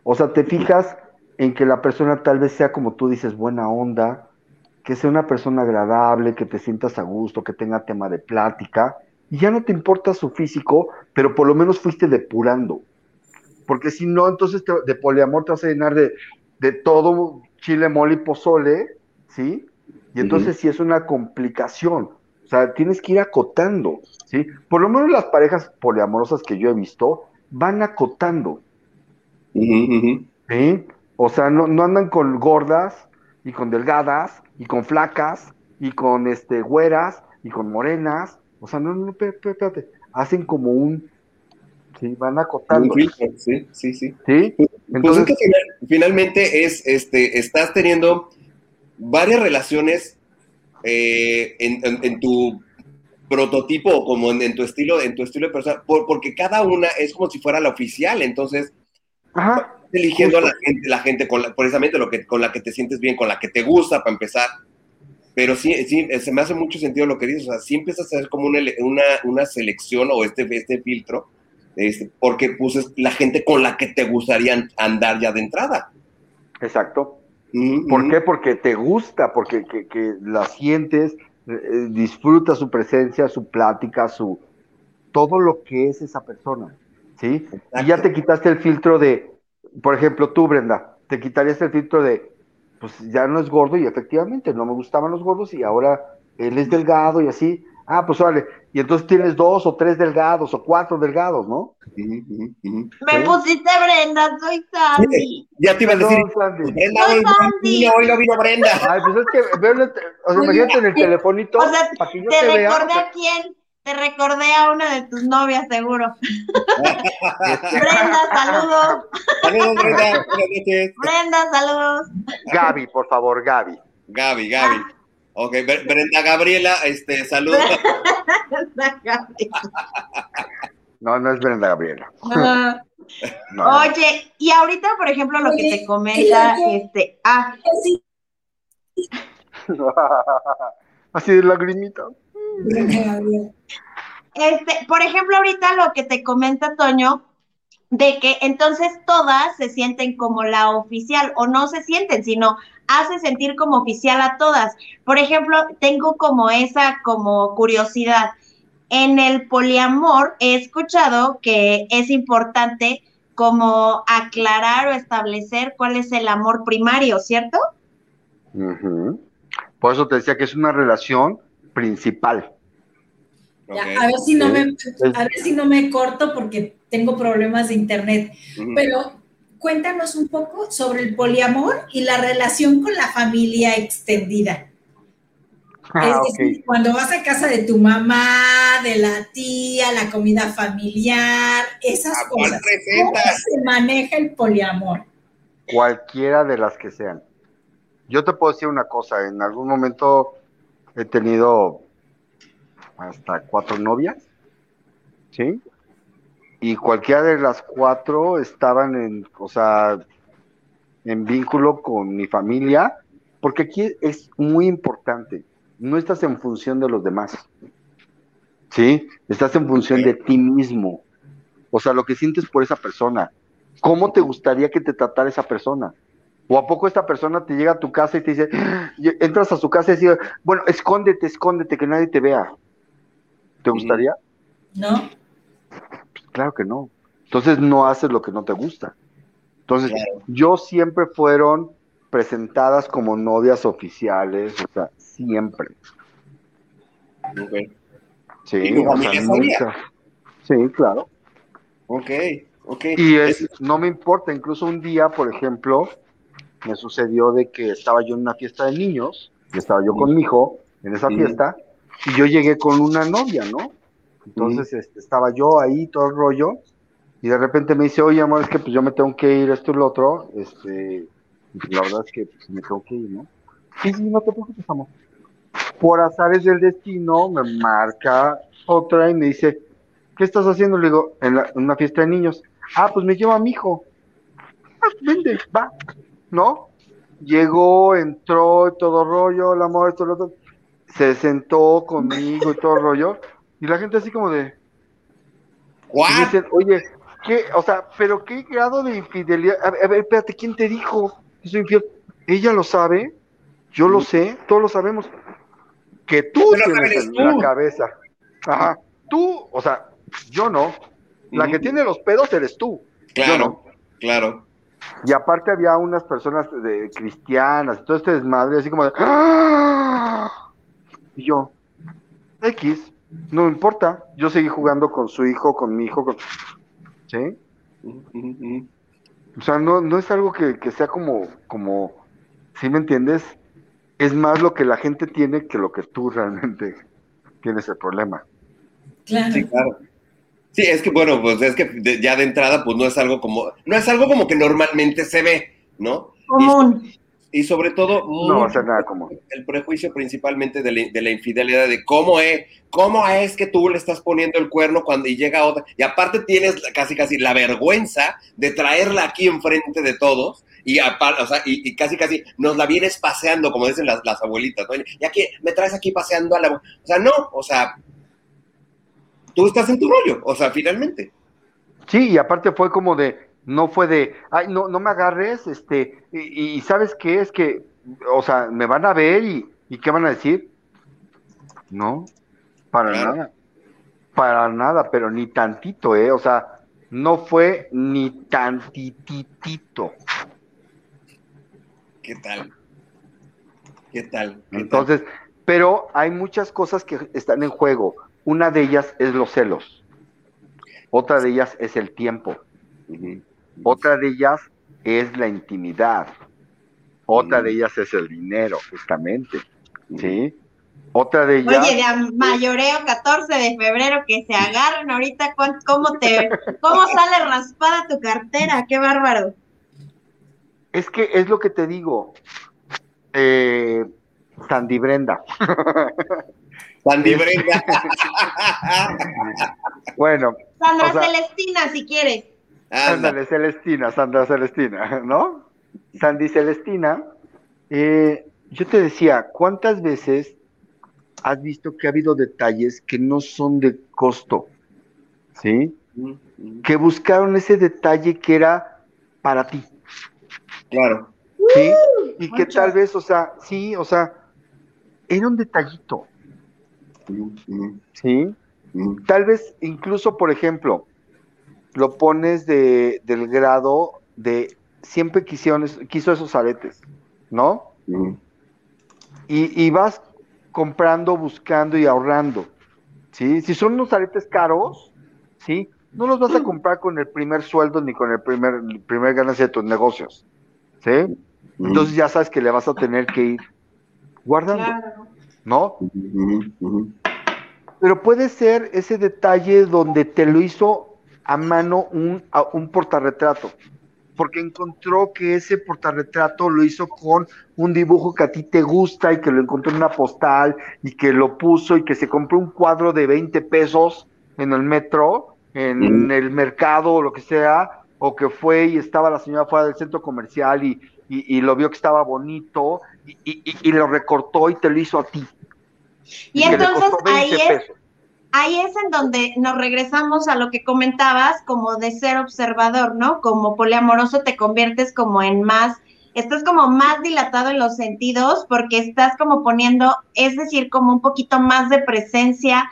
[SPEAKER 4] O sea, te fijas en que la persona tal vez sea como tú dices, buena onda, que sea una persona agradable, que te sientas a gusto, que tenga tema de plática, y ya no te importa su físico, pero por lo menos fuiste depurando. Porque si no, entonces de poliamor te vas a llenar de, de todo chile, mole y pozole, ¿sí? Y entonces sí es una complicación. O sea, tienes que ir acotando, ¿sí? Por lo menos las parejas poliamorosas que yo he visto van acotando. ¿Sí? O sea, no, no andan con gordas y con delgadas y con flacas y con este güeras y con morenas. O sea, no, no, espérate, espérate. Hacen como un sí, van acotando.
[SPEAKER 1] Sí, sí, sí. ¿Sí? Pues Entonces, que finalmente es, este, estás teniendo varias relaciones eh, en, tu prototipo como en, tu estilo, en tu estilo de persona, porque cada una es como si fuera la oficial, entonces eligiendo a la gente, la gente con precisamente lo que, con la que te sientes bien, con la que te gusta para empezar. Pero sí, sí, se me hace mucho sentido lo que dices, o sea, sí empiezas a hacer como una, una, selección o este, este filtro, este, porque pues la gente con la que te gustaría andar ya de entrada.
[SPEAKER 4] Exacto. ¿Por qué? Porque te gusta, porque que, la sientes, eh, eh, disfruta su presencia, su plática, su todo lo que es esa persona, ¿sí? Y ya te quitaste el filtro de, por ejemplo, tú, Brenda, te quitarías el filtro de, pues ya no es gordo y efectivamente no me gustaban los gordos y ahora él es delgado y así, Ah, pues vale. Y entonces tienes dos o tres delgados o cuatro delgados, ¿no?
[SPEAKER 2] Me pusiste Brenda, soy Sandy.
[SPEAKER 1] Ya te iba a decir. Brenda,
[SPEAKER 2] soy Sandy.
[SPEAKER 1] Hoy no vino Brenda.
[SPEAKER 4] Ay, pues es que veo, o sea, imagínate en el telefonito.
[SPEAKER 2] O sea, para que yo te, te recordé a quién. Te recordé a una de tus novias, seguro. Brenda, saludos.
[SPEAKER 1] Saludos, Brenda.
[SPEAKER 2] Brenda, saludos.
[SPEAKER 4] Gaby, por favor, Gaby.
[SPEAKER 1] Gaby, Gaby. Ok, Brenda Gabriela, este, saludos.
[SPEAKER 4] no, no es Brenda Gabriela.
[SPEAKER 2] Oye, y ahorita, por ejemplo, lo que te comenta, este, ah.
[SPEAKER 4] Así de lagrimita.
[SPEAKER 2] Este, por ejemplo, ahorita lo que te comenta Toño, de que entonces todas se sienten como la oficial, o no se sienten, sino hace sentir como oficial a todas. Por ejemplo, tengo como esa como curiosidad. En el poliamor he escuchado que es importante como aclarar o establecer cuál es el amor primario, ¿cierto?
[SPEAKER 4] Por eso te decía que es una relación principal.
[SPEAKER 3] a, ver si no me, a ver si no me corto porque tengo problemas de internet. Pero cuéntanos un poco sobre el poliamor y la relación con la familia extendida. Ah, es decir, cuando vas a casa de tu mamá, de la tía, la comida familiar, esas cosas. ¿Cómo se maneja el poliamor?
[SPEAKER 4] Cualquiera de las que sean. Yo te puedo decir una cosa, en algún momento he tenido hasta cuatro novias, ¿sí? Y cualquiera de las cuatro estaban en, o sea, en vínculo con mi familia, porque aquí es muy importante, no estás en función de los demás, ¿sí? Estás en función de ti mismo, o sea, lo que sientes por esa persona, ¿cómo te gustaría que te tratara esa persona? ¿O a poco esta persona te llega a tu casa y te dice, entras a su casa y dice, bueno, escóndete, escóndete, que nadie te vea? ¿Te gustaría?
[SPEAKER 3] No.
[SPEAKER 4] Claro que no. Entonces no haces lo que no te gusta. Entonces, yo siempre fueron presentadas como novias oficiales, o sea, siempre. Sí, o sea, Sí, claro.
[SPEAKER 1] Ok, ok.
[SPEAKER 4] Y es, no me importa, incluso un día, por ejemplo, me sucedió de que estaba yo en una fiesta de niños, y estaba yo con mi hijo en esa fiesta, y yo llegué con una novia, ¿no? Entonces este, estaba yo ahí, todo el rollo, y de repente me dice, oye, amor, es que pues yo me tengo que ir, esto y lo otro, este, la verdad es que pues, me tengo que ir, ¿no? Sí, sí, no te preocupes, amor. Por azares del destino, me marca otra y me dice, ¿qué estás haciendo? Le digo, en, una fiesta de niños. Ah, pues me lleva a mi hijo. Ah, vende, va, ¿no? Llegó, entró, todo rollo, el amor, esto, lo otro. Se sentó conmigo y todo rollo. Y la gente así como de. Dicen, Oye, ¿qué? O sea, pero qué grado de infidelidad. A ver, espérate, ¿quién te dijo que soy infiel? Ella lo sabe, yo lo sé, todos lo sabemos. Que tú tienes en la cabeza. Ajá. Tú, o sea, yo no. La que tiene los pedos eres tú.
[SPEAKER 1] Claro, no. claro.
[SPEAKER 4] Y aparte había unas personas de cristianas, y todo este desmadre, así como de. ¡Ah! Y yo, X, no importa, yo seguí jugando con su hijo, con mi hijo, con... ¿sí? O sea, no, no es algo que, sea como, como, ¿sí me entiendes? Es más lo que la gente tiene que lo que tú realmente tienes el problema.
[SPEAKER 3] Claro.
[SPEAKER 1] Sí, claro. Sí, es que bueno, pues es que ya de entrada, pues no es algo como, no es algo como que normalmente se ve, ¿no?
[SPEAKER 2] Común
[SPEAKER 1] y sobre todo
[SPEAKER 4] no nada
[SPEAKER 1] el prejuicio principalmente de la, infidelidad de cómo es cómo es que tú le estás poniendo el cuerno cuando y llega otra y aparte tienes casi casi la vergüenza de traerla aquí enfrente de todos y, o sea, y, casi casi nos la vienes paseando como dicen las, las abuelitas ¿no? y aquí me traes aquí paseando a la o sea no o sea tú estás en tu rollo o sea finalmente
[SPEAKER 4] sí y aparte fue como de no fue de, ay, no, no me agarres, este, y, ¿sabes qué? Es que, o sea, me van a ver y, y ¿qué van a decir? No, para nada, para nada, pero ni tantito, ¿eh? O sea, no fue ni tantititito.
[SPEAKER 1] ¿Qué tal? ¿Qué tal?
[SPEAKER 4] Entonces, pero hay muchas cosas que están en juego. Una de ellas es los celos. Otra de ellas es el tiempo. Otra de ellas es la intimidad. Otra de ellas es el dinero, justamente. ¿Sí? Otra de ellas.
[SPEAKER 2] Oye, de mayoreo 14 de febrero que se agarren ahorita, ¿cómo te, cómo sale raspada tu cartera? Qué bárbaro.
[SPEAKER 4] Es que es lo que te digo. Eh, Sandy Brenda.
[SPEAKER 1] Sandy Brenda.
[SPEAKER 4] bueno.
[SPEAKER 2] Sandra Celestina, si quieres.
[SPEAKER 4] Ándale, Celestina, Sandra Celestina, ¿no? Sandy Celestina, eh, yo te decía, ¿cuántas veces has visto que ha habido detalles que no son de costo? ¿Sí? Que buscaron ese detalle que era para ti.
[SPEAKER 1] Claro.
[SPEAKER 4] ¿Sí? Y que tal vez, o sea, sí, o sea, era un detallito. ¿Sí? Tal vez incluso, por ejemplo, lo pones de, del grado de siempre quisieron, quiso esos aretes, ¿no? Y, y, vas comprando, buscando y ahorrando, ¿sí? Si son unos aretes caros, ¿sí? No los vas a comprar con el primer sueldo ni con el primer, primer ganancia de tus negocios, ¿sí? Entonces ya sabes que le vas a tener que ir guardando, ¿no? Pero puede ser ese detalle donde te lo hizo a mano un, un portarretrato, porque encontró que ese portarretrato lo hizo con un dibujo que a ti te gusta y que lo encontró en una postal y que lo puso y que se compró un cuadro de 20 pesos en el metro en el mercado o lo que sea, o que fue y estaba la señora fuera del centro comercial y, y, lo vio que estaba bonito y, y, lo recortó y te lo hizo a ti.
[SPEAKER 2] Y, entonces ahí es, ahí es en donde nos regresamos a lo que comentabas, como de ser observador, ¿no? Como poliamoroso te conviertes como en más, estás como más dilatado en los sentidos porque estás como poniendo, es decir, como un poquito más de presencia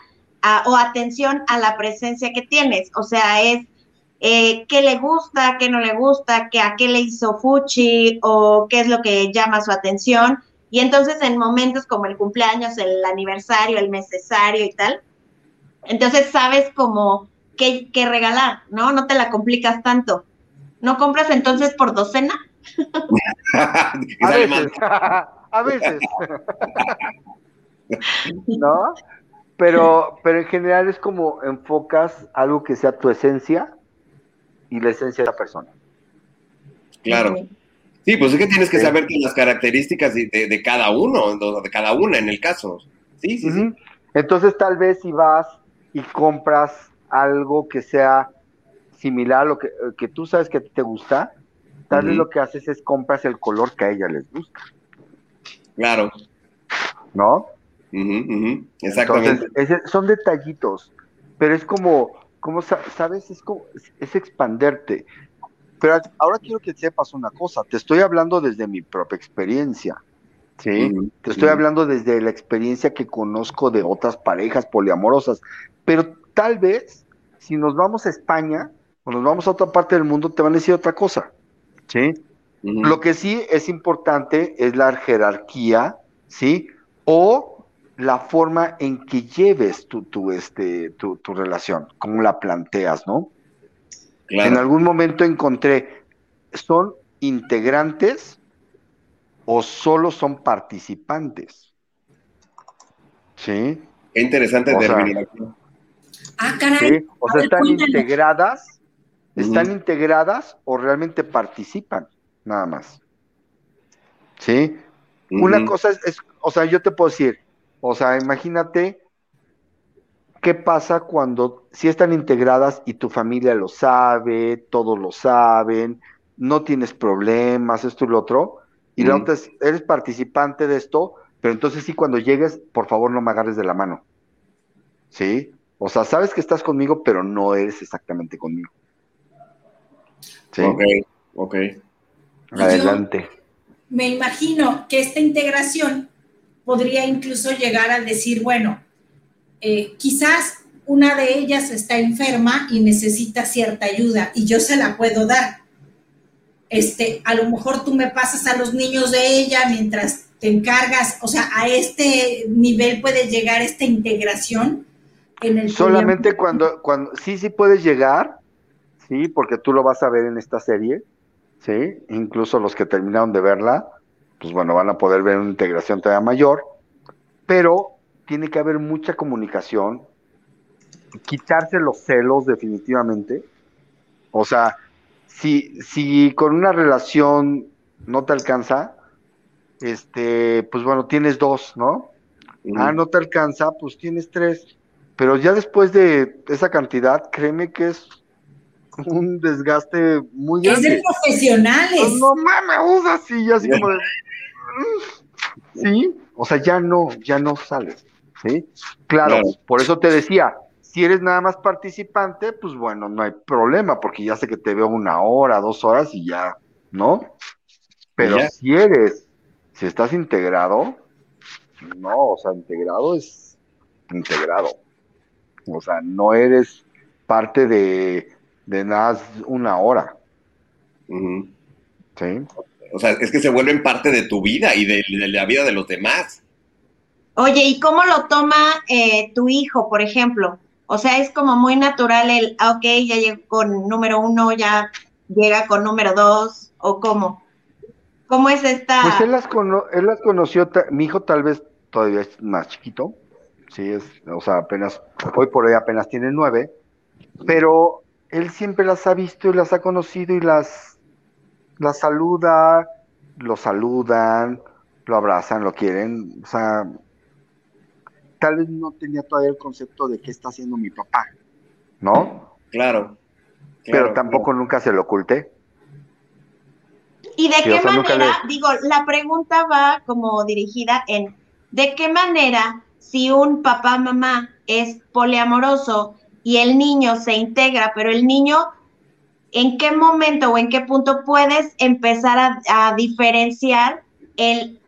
[SPEAKER 2] o atención a la presencia que tienes. O sea, es eh, qué le gusta, qué no le gusta, qué, a qué le hizo Fuchi o qué es lo que llama su atención. Y entonces en momentos como el cumpleaños, el aniversario, el necesario y tal, entonces sabes como qué, qué regalar, ¿no? No te la complicas tanto. ¿No compras entonces por docena?
[SPEAKER 4] a veces, a veces. ¿No? Pero, pero en general es como enfocas algo que sea tu esencia y la esencia de la persona.
[SPEAKER 1] Claro. Sí, pues es que tienes que saber las características de, cada uno, de cada una en el caso. Sí, sí, sí.
[SPEAKER 4] Entonces tal vez si vas y compras algo que sea similar a lo que, que tú sabes que a ti te gusta, tal vez lo que haces es compras el color que a ella les gusta.
[SPEAKER 1] Claro.
[SPEAKER 4] ¿No?
[SPEAKER 1] Exactamente.
[SPEAKER 4] son detallitos, pero es como, como sabes, es como, es expanderte. Pero ahora quiero que sepas una cosa, te estoy hablando desde mi propia experiencia, ¿sí? Te estoy hablando desde la experiencia que conozco de otras parejas poliamorosas, pero tal vez si nos vamos a España o nos vamos a otra parte del mundo, te van a decir otra cosa, ¿sí? Lo que sí es importante es la jerarquía, ¿sí? O la forma en que lleves tu, tu, este, tu, tu relación, cómo la planteas, ¿no? En algún momento encontré, ¿son integrantes o solo son participantes? ¿Sí?
[SPEAKER 1] Qué interesante
[SPEAKER 3] Ah, caray.
[SPEAKER 4] O sea, ¿están integradas? ¿Están integradas o realmente participan? Nada más. ¿Sí? Una cosa es, o sea, yo te puedo decir, o sea, imagínate qué pasa cuando si están integradas y tu familia lo sabe, todos lo saben, no tienes problemas, esto y lo otro, y la otra es, eres participante de esto, pero entonces sí cuando llegues, por favor no me agarres de la mano. ¿Sí? O sea, sabes que estás conmigo, pero no eres exactamente conmigo.
[SPEAKER 1] ¿Sí? Ok, ok.
[SPEAKER 4] Adelante.
[SPEAKER 3] me imagino que esta integración podría incluso llegar a decir, bueno, eh, quizás una de ellas está enferma y necesita cierta ayuda y yo se la puedo dar. Este, a lo mejor tú me pasas a los niños de ella mientras te encargas, o sea, a este nivel puede llegar esta integración en el
[SPEAKER 4] solamente cuando cuando sí sí puedes llegar, sí, porque tú lo vas a ver en esta serie, sí, incluso los que terminaron de verla, pues bueno, van a poder ver una integración todavía mayor, pero tiene que haber mucha comunicación, quitarse los celos definitivamente. O sea, si, si con una relación no te alcanza, este, pues bueno, tienes dos, ¿no? Ah, no te alcanza, pues tienes tres. Pero ya después de esa cantidad, créeme que es un desgaste muy grande.
[SPEAKER 3] Es de profesionales.
[SPEAKER 4] No, mames, usa así, así como de... Sí, o sea, ya no, ya no sales, ¿sí? Claro, por eso te decía, si eres nada más participante, pues bueno, no hay problema, porque ya sé que te veo una hora, dos horas y ya, ¿no? Pero si eres, si estás integrado, no, o sea, integrado es integrado. O sea, no eres parte de, de nada una hora.
[SPEAKER 1] ¿Sí? O sea, es que se vuelven parte de tu vida y de, la vida de los demás.
[SPEAKER 2] Oye, ¿y cómo lo toma eh, tu hijo, por ejemplo? O sea, es como muy natural el, ah, ok, ya llegó con número uno, ya llega con número dos, o cómo? ¿Cómo es esta?
[SPEAKER 4] Pues él las, las conoció, mi hijo tal vez todavía es más chiquito, sí, es, o sea, apenas, hoy por hoy apenas tiene nueve, pero él siempre las ha visto y las ha conocido y las la saluda, lo saludan, lo abrazan, lo quieren, o sea, tal vez no tenía todavía el concepto de qué está haciendo mi papá, ¿no?
[SPEAKER 1] Claro.
[SPEAKER 4] pero tampoco nunca se lo oculté.
[SPEAKER 2] ¿Y de qué manera, digo, la pregunta va como dirigida en, ¿de qué manera si un papá, mamá es poliamoroso y el niño se integra, pero el niño, ¿en qué momento o en qué punto puedes empezar a, diferenciar el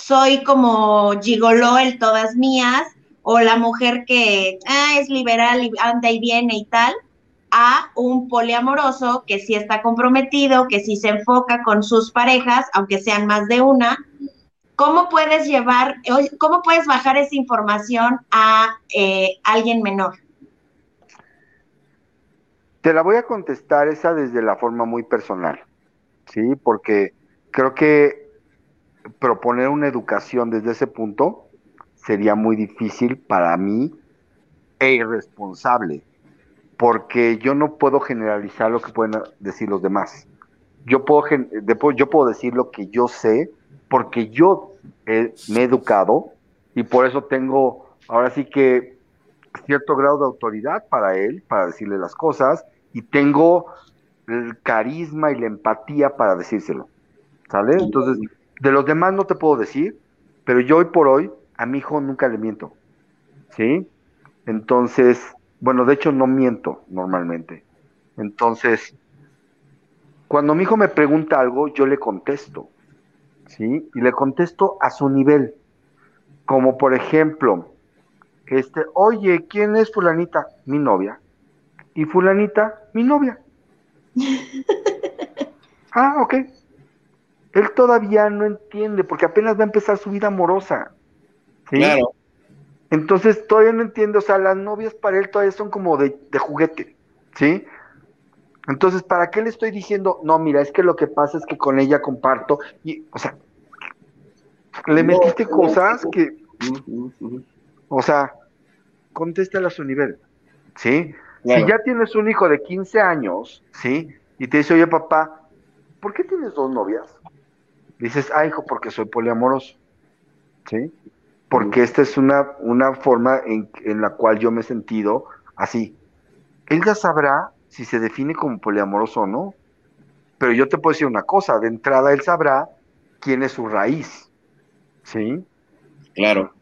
[SPEAKER 2] soy como gigoló, el todas mías, o la mujer que ah, es liberal y anda y viene y tal, a un poliamoroso que sí está comprometido, que sí se enfoca con sus parejas, aunque sean más de una. ¿Cómo puedes llevar, cómo puedes bajar esa información a eh, alguien menor?
[SPEAKER 4] Te la voy a contestar esa desde la forma muy personal, ¿sí? Porque creo que proponer una educación desde ese punto sería muy difícil para mí e irresponsable, porque yo no puedo generalizar lo que pueden decir los demás. Yo puedo, yo puedo decir lo que yo sé, porque yo me he educado y por eso tengo ahora sí que cierto grado de autoridad para él, para decirle las cosas, y tengo el carisma y la empatía para decírselo. ¿Sale? Entonces, de los demás no te puedo decir, pero yo hoy por hoy a mi hijo nunca le miento. ¿Sí? Entonces, bueno, de hecho no miento normalmente. Entonces, cuando mi hijo me pregunta algo, yo le contesto. ¿Sí? Y le contesto a su nivel. Como por ejemplo, este, oye, ¿quién es fulanita? Mi novia. ¿Y fulanita? Mi novia. ah, ok. Él todavía no entiende porque apenas va a empezar su vida amorosa. Claro. Entonces todavía no entiende, o sea, las novias para él todavía son como de, juguete, ¿sí? Entonces, ¿para qué le estoy diciendo? No, mira, es que lo que pasa es que con ella comparto, y, o sea, le metiste cosas que, o sea, contéstale a su nivel, ¿sí? Si ya tienes un hijo de 15 años, ¿sí? Y te dice, oye, papá, ¿por qué tienes dos novias? Dices, ah, hijo, porque soy poliamoroso, ¿sí? porque esta es una, una forma en, la cual yo me he sentido así. Él ya sabrá si se define como poliamoroso o no, pero yo te puedo decir una cosa, de entrada él sabrá quién es su raíz, ¿sí?
[SPEAKER 1] Claro.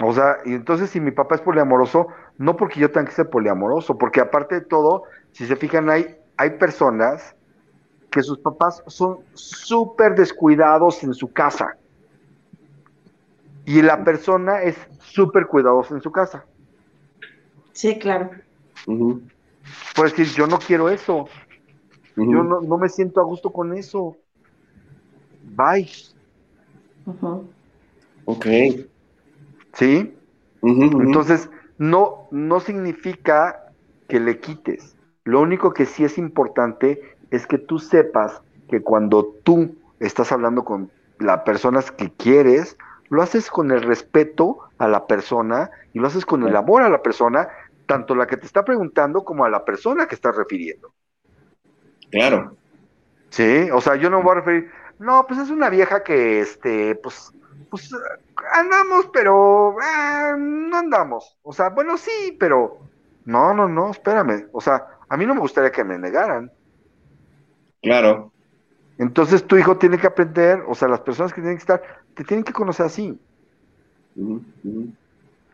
[SPEAKER 4] O sea, y entonces si mi papá es poliamoroso, no porque yo tenga que ser poliamoroso, porque aparte de todo, si se fijan, hay, hay personas que sus papás son súper descuidados en su casa y la persona es súper cuidadosa en su casa.
[SPEAKER 2] Sí, claro.
[SPEAKER 4] Pues decir, yo no quiero eso. Yo no, me siento a gusto con eso. Bye.
[SPEAKER 1] Ok.
[SPEAKER 4] ¿Sí? Entonces, no, no significa que le quites. Lo único que sí es importante es que tú sepas que cuando tú estás hablando con las personas que quieres, lo haces con el respeto a la persona y lo haces con el amor a la persona, tanto la que te está preguntando como a la persona que estás refiriendo.
[SPEAKER 1] Claro.
[SPEAKER 4] Sí, o sea, yo no me voy a referir, no, pues es una vieja que, este, pues, pues andamos, pero eh, no andamos. O sea, bueno, sí, pero no, no, no, espérame. O sea, a mí no me gustaría que me negaran.
[SPEAKER 1] Claro.
[SPEAKER 4] Entonces tu hijo tiene que aprender, o sea, las personas que tienen que estar, te tienen que conocer así.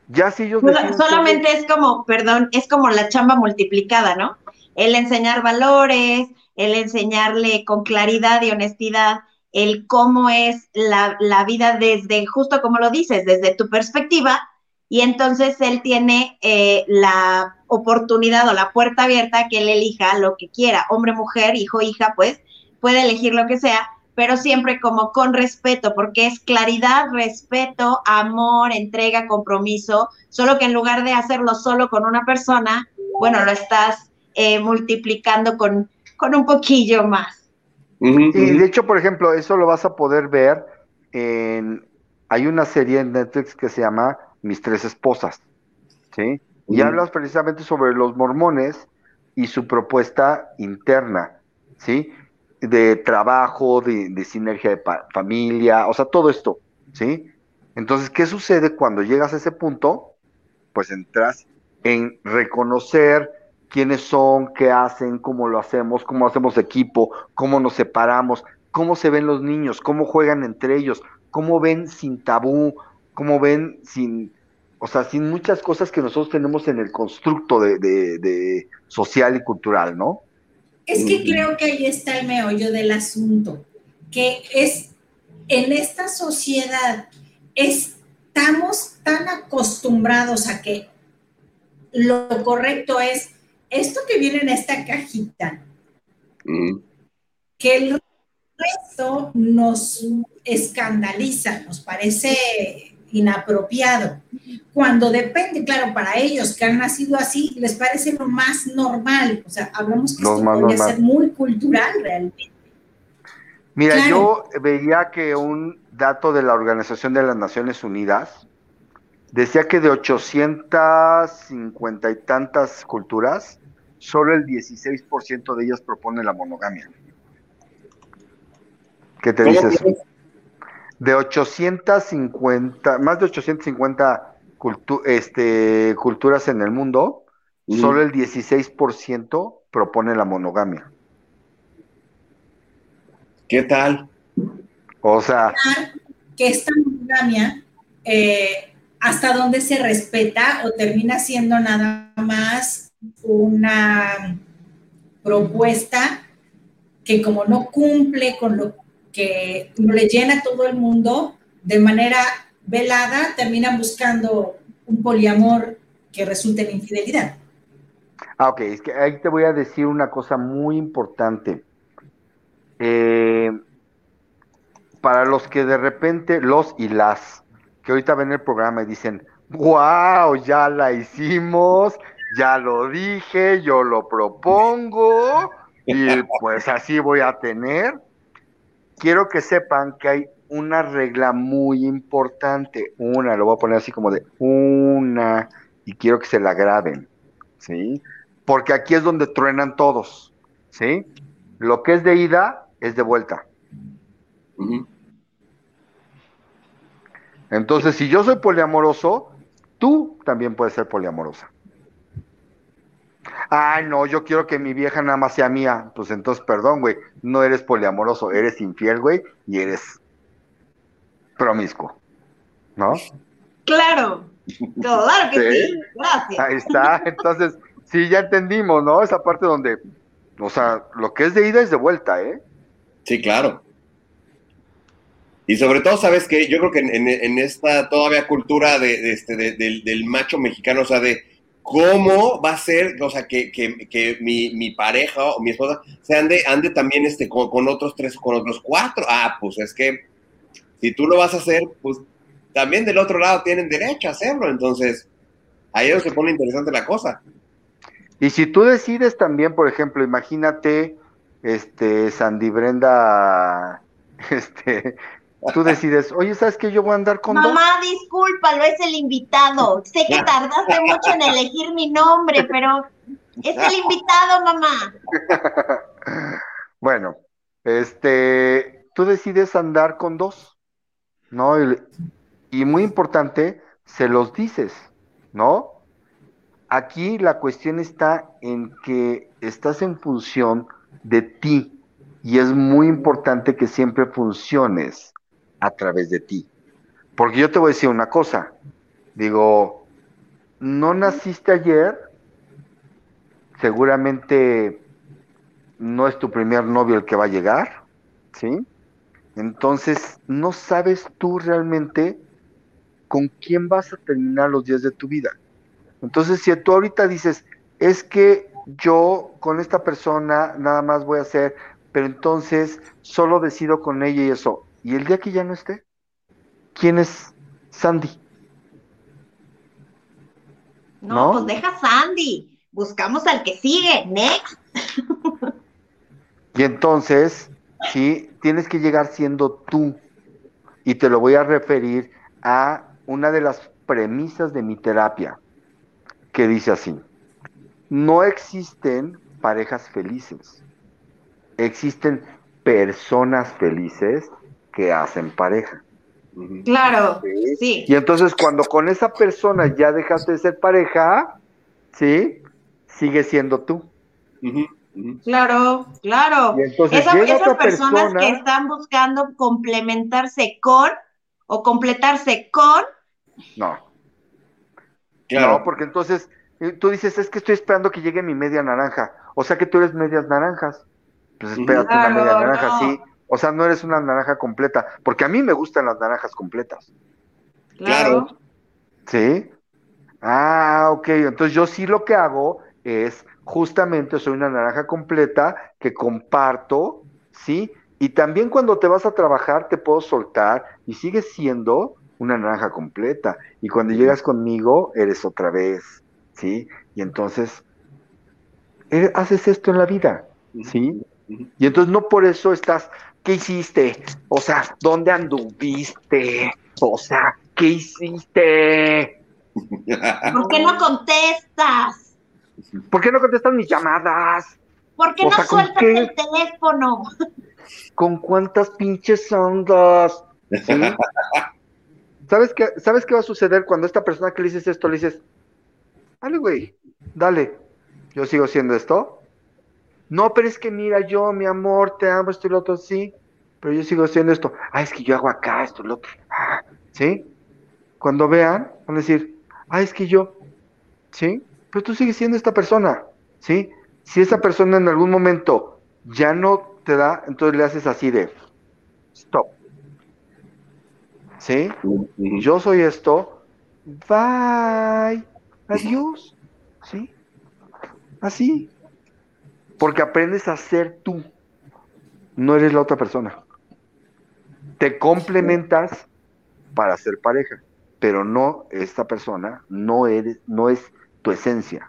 [SPEAKER 4] Ya si ellos...
[SPEAKER 2] solamente es como, perdón, es como la chamba multiplicada, ¿no? El enseñar valores, el enseñarle con claridad y honestidad el cómo es la, la vida desde, justo como lo dices, desde tu perspectiva, y entonces él tiene eh, la oportunidad o la puerta abierta que él elija lo que quiera, hombre, mujer, hijo, hija, pues, puede elegir lo que sea, pero siempre como con respeto, porque es claridad, respeto, amor, entrega, compromiso, solo que en lugar de hacerlo solo con una persona, bueno, lo estás eh, multiplicando con, con un poquillo más.
[SPEAKER 4] Y de hecho, por ejemplo, eso lo vas a poder ver en... Hay una serie en Netflix que se llama Mis tres esposas, ¿sí? Y hablas precisamente sobre los mormones y su propuesta interna, ¿sí? de trabajo, de, sinergia de familia, o sea, todo esto, ¿sí? Entonces, ¿qué sucede cuando llegas a ese punto? Pues entras en reconocer quiénes son, qué hacen, cómo lo hacemos, cómo hacemos equipo, cómo nos separamos, cómo se ven los niños, cómo juegan entre ellos, cómo ven sin tabú, cómo ven sin, o sea, sin muchas cosas que nosotros tenemos en el constructo de, de social y cultural, ¿no?
[SPEAKER 3] Es que creo que ahí está el meollo del asunto, que es en esta sociedad estamos tan acostumbrados a que lo correcto es esto que viene en esta cajita, que el resto nos escandaliza, nos parece inapropiado. Cuando depende, claro, para ellos que han nacido así, les parece lo más normal. O sea, hablamos que esto podría ser muy cultural realmente.
[SPEAKER 4] Mira, yo veía que un dato de la Organización de las Naciones Unidas decía que de 850 y tantas culturas, solo el 16% de ellas propone la monogamia. ¿Qué te dices? De 850, más de 850 este, culturas en el mundo, solo el 16% propone la monogamia.
[SPEAKER 1] ¿Qué tal?
[SPEAKER 4] O sea...
[SPEAKER 3] Que esta monogamia, eh, hasta dónde se respeta o termina siendo nada más una propuesta que como no cumple con lo que no le llena a todo el mundo, de manera velada terminan buscando un poliamor que resulte en infidelidad.
[SPEAKER 4] Ah, ok, es que ahí te voy a decir una cosa muy importante. Eh, para los que de repente, los y las, que ahorita ven el programa y dicen, wow, ya la hicimos, ya lo dije, yo lo propongo, y pues así voy a tener. Quiero que sepan que hay una regla muy importante, una, lo voy a poner así como de una, y quiero que se la graben, ¿sí? Porque aquí es donde truenan todos, ¿sí? Lo que es de ida es de vuelta. Entonces, si yo soy poliamoroso, tú también puedes ser poliamorosa. Ay, no, yo quiero que mi vieja nada más sea mía. Pues entonces, perdón, güey, no eres poliamoroso, eres infiel, güey, y eres promiscuo. ¿No?
[SPEAKER 2] Claro, claro que sí, gracias.
[SPEAKER 4] Ahí está, entonces, sí, ya entendimos, ¿no? Esa parte donde, o sea, lo que es de ida es de vuelta, ¿eh?
[SPEAKER 1] Sí, claro. Y sobre todo, ¿sabes qué? Yo creo que en, esta todavía cultura de, este, del, macho mexicano, o sea, de cómo va a ser, o sea, que, mi, pareja o mi esposa se ande, ande también este, con, otros tres, con otros cuatro. Ah, pues es que si tú lo vas a hacer, pues también del otro lado tienen derecho a hacerlo. Entonces, ahí es donde se pone interesante la cosa.
[SPEAKER 4] Y si tú decides también, por ejemplo, imagínate, este, Sandy Brenda, este, tú decides, oye, ¿sabes qué? Yo voy a andar con
[SPEAKER 2] Mamá, discúlpalo, es el invitado. Sé que tardaste mucho en elegir mi nombre, pero es el invitado, mamá.
[SPEAKER 4] bueno, este, tú decides andar con dos, ¿no? y muy importante, se los dices, ¿no? Aquí la cuestión está en que estás en función de ti y es muy importante que siempre funciones a través de ti. Porque yo te voy a decir una cosa, digo, no naciste ayer, seguramente no es tu primer novio el que va a llegar, ¿sí? Entonces, no sabes tú realmente con quién vas a terminar los días de tu vida. Entonces, si tú ahorita dices, es que yo con esta persona nada más voy a hacer, pero entonces solo decido con ella y eso, y el día que ya no esté, ¿quién es Sandy?
[SPEAKER 2] No, pues deja Sandy. Buscamos al que sigue. Next.
[SPEAKER 4] y entonces, sí, tienes que llegar siendo tú. Y te lo voy a referir a una de las premisas de mi terapia, que dice así. No existen parejas felices. Existen personas felices que hacen pareja.
[SPEAKER 2] Claro, ¿Sí?
[SPEAKER 4] Y entonces cuando con esa persona ya dejaste de ser pareja, ¿sí? sigue siendo tú.
[SPEAKER 2] Claro, claro. esas personas que están buscando complementarse con o completarse con.
[SPEAKER 4] No. Claro. No, porque entonces eh, tú dices, es que estoy esperando que llegue mi media naranja. O sea que tú eres medias naranjas. Pues espérate una media naranja, sí. O sea, no eres una naranja completa. Porque a mí me gustan las naranjas completas.
[SPEAKER 2] Claro.
[SPEAKER 4] ¿Sí? Ah, ok. Entonces yo sí lo que hago es, justamente soy una naranja completa que comparto, ¿sí? Y también cuando te vas a trabajar te puedo soltar y sigues siendo una naranja completa. Y cuando llegas conmigo, eres otra vez, ¿sí? Y entonces, eh, haces esto en la vida, ¿sí? Y entonces no por eso estás, ¿qué hiciste? O sea, ¿dónde anduviste? O sea, ¿qué hiciste?
[SPEAKER 2] ¿Por qué no contestas?
[SPEAKER 4] ¿Por qué no contestas mis llamadas?
[SPEAKER 2] ¿Por qué no sueltas el teléfono?
[SPEAKER 4] ¿Con cuántas pinches ondas? ¿Sabes qué, ¿Sabes qué va a suceder cuando esta persona que le dices esto le dices, dale, güey, dale, yo sigo siendo esto? No, pero es que mira, yo, mi amor, te amo, esto y lo otro, sí, pero yo sigo siendo esto. Ah, es que yo hago acá, esto y lo otro. Ah, ¿Sí? Cuando vean, van a decir, ah, es que yo, ¿sí? Pero tú sigues siendo esta persona, ¿sí? Si esa persona en algún momento ya no te da, entonces le haces así de, stop. ¿Sí? Yo soy esto, bye, adiós, ¿sí? Así. Porque aprendes a ser tú, no eres la otra persona. Te complementas para ser pareja pero no esta persona, no eres, no es tu esencia.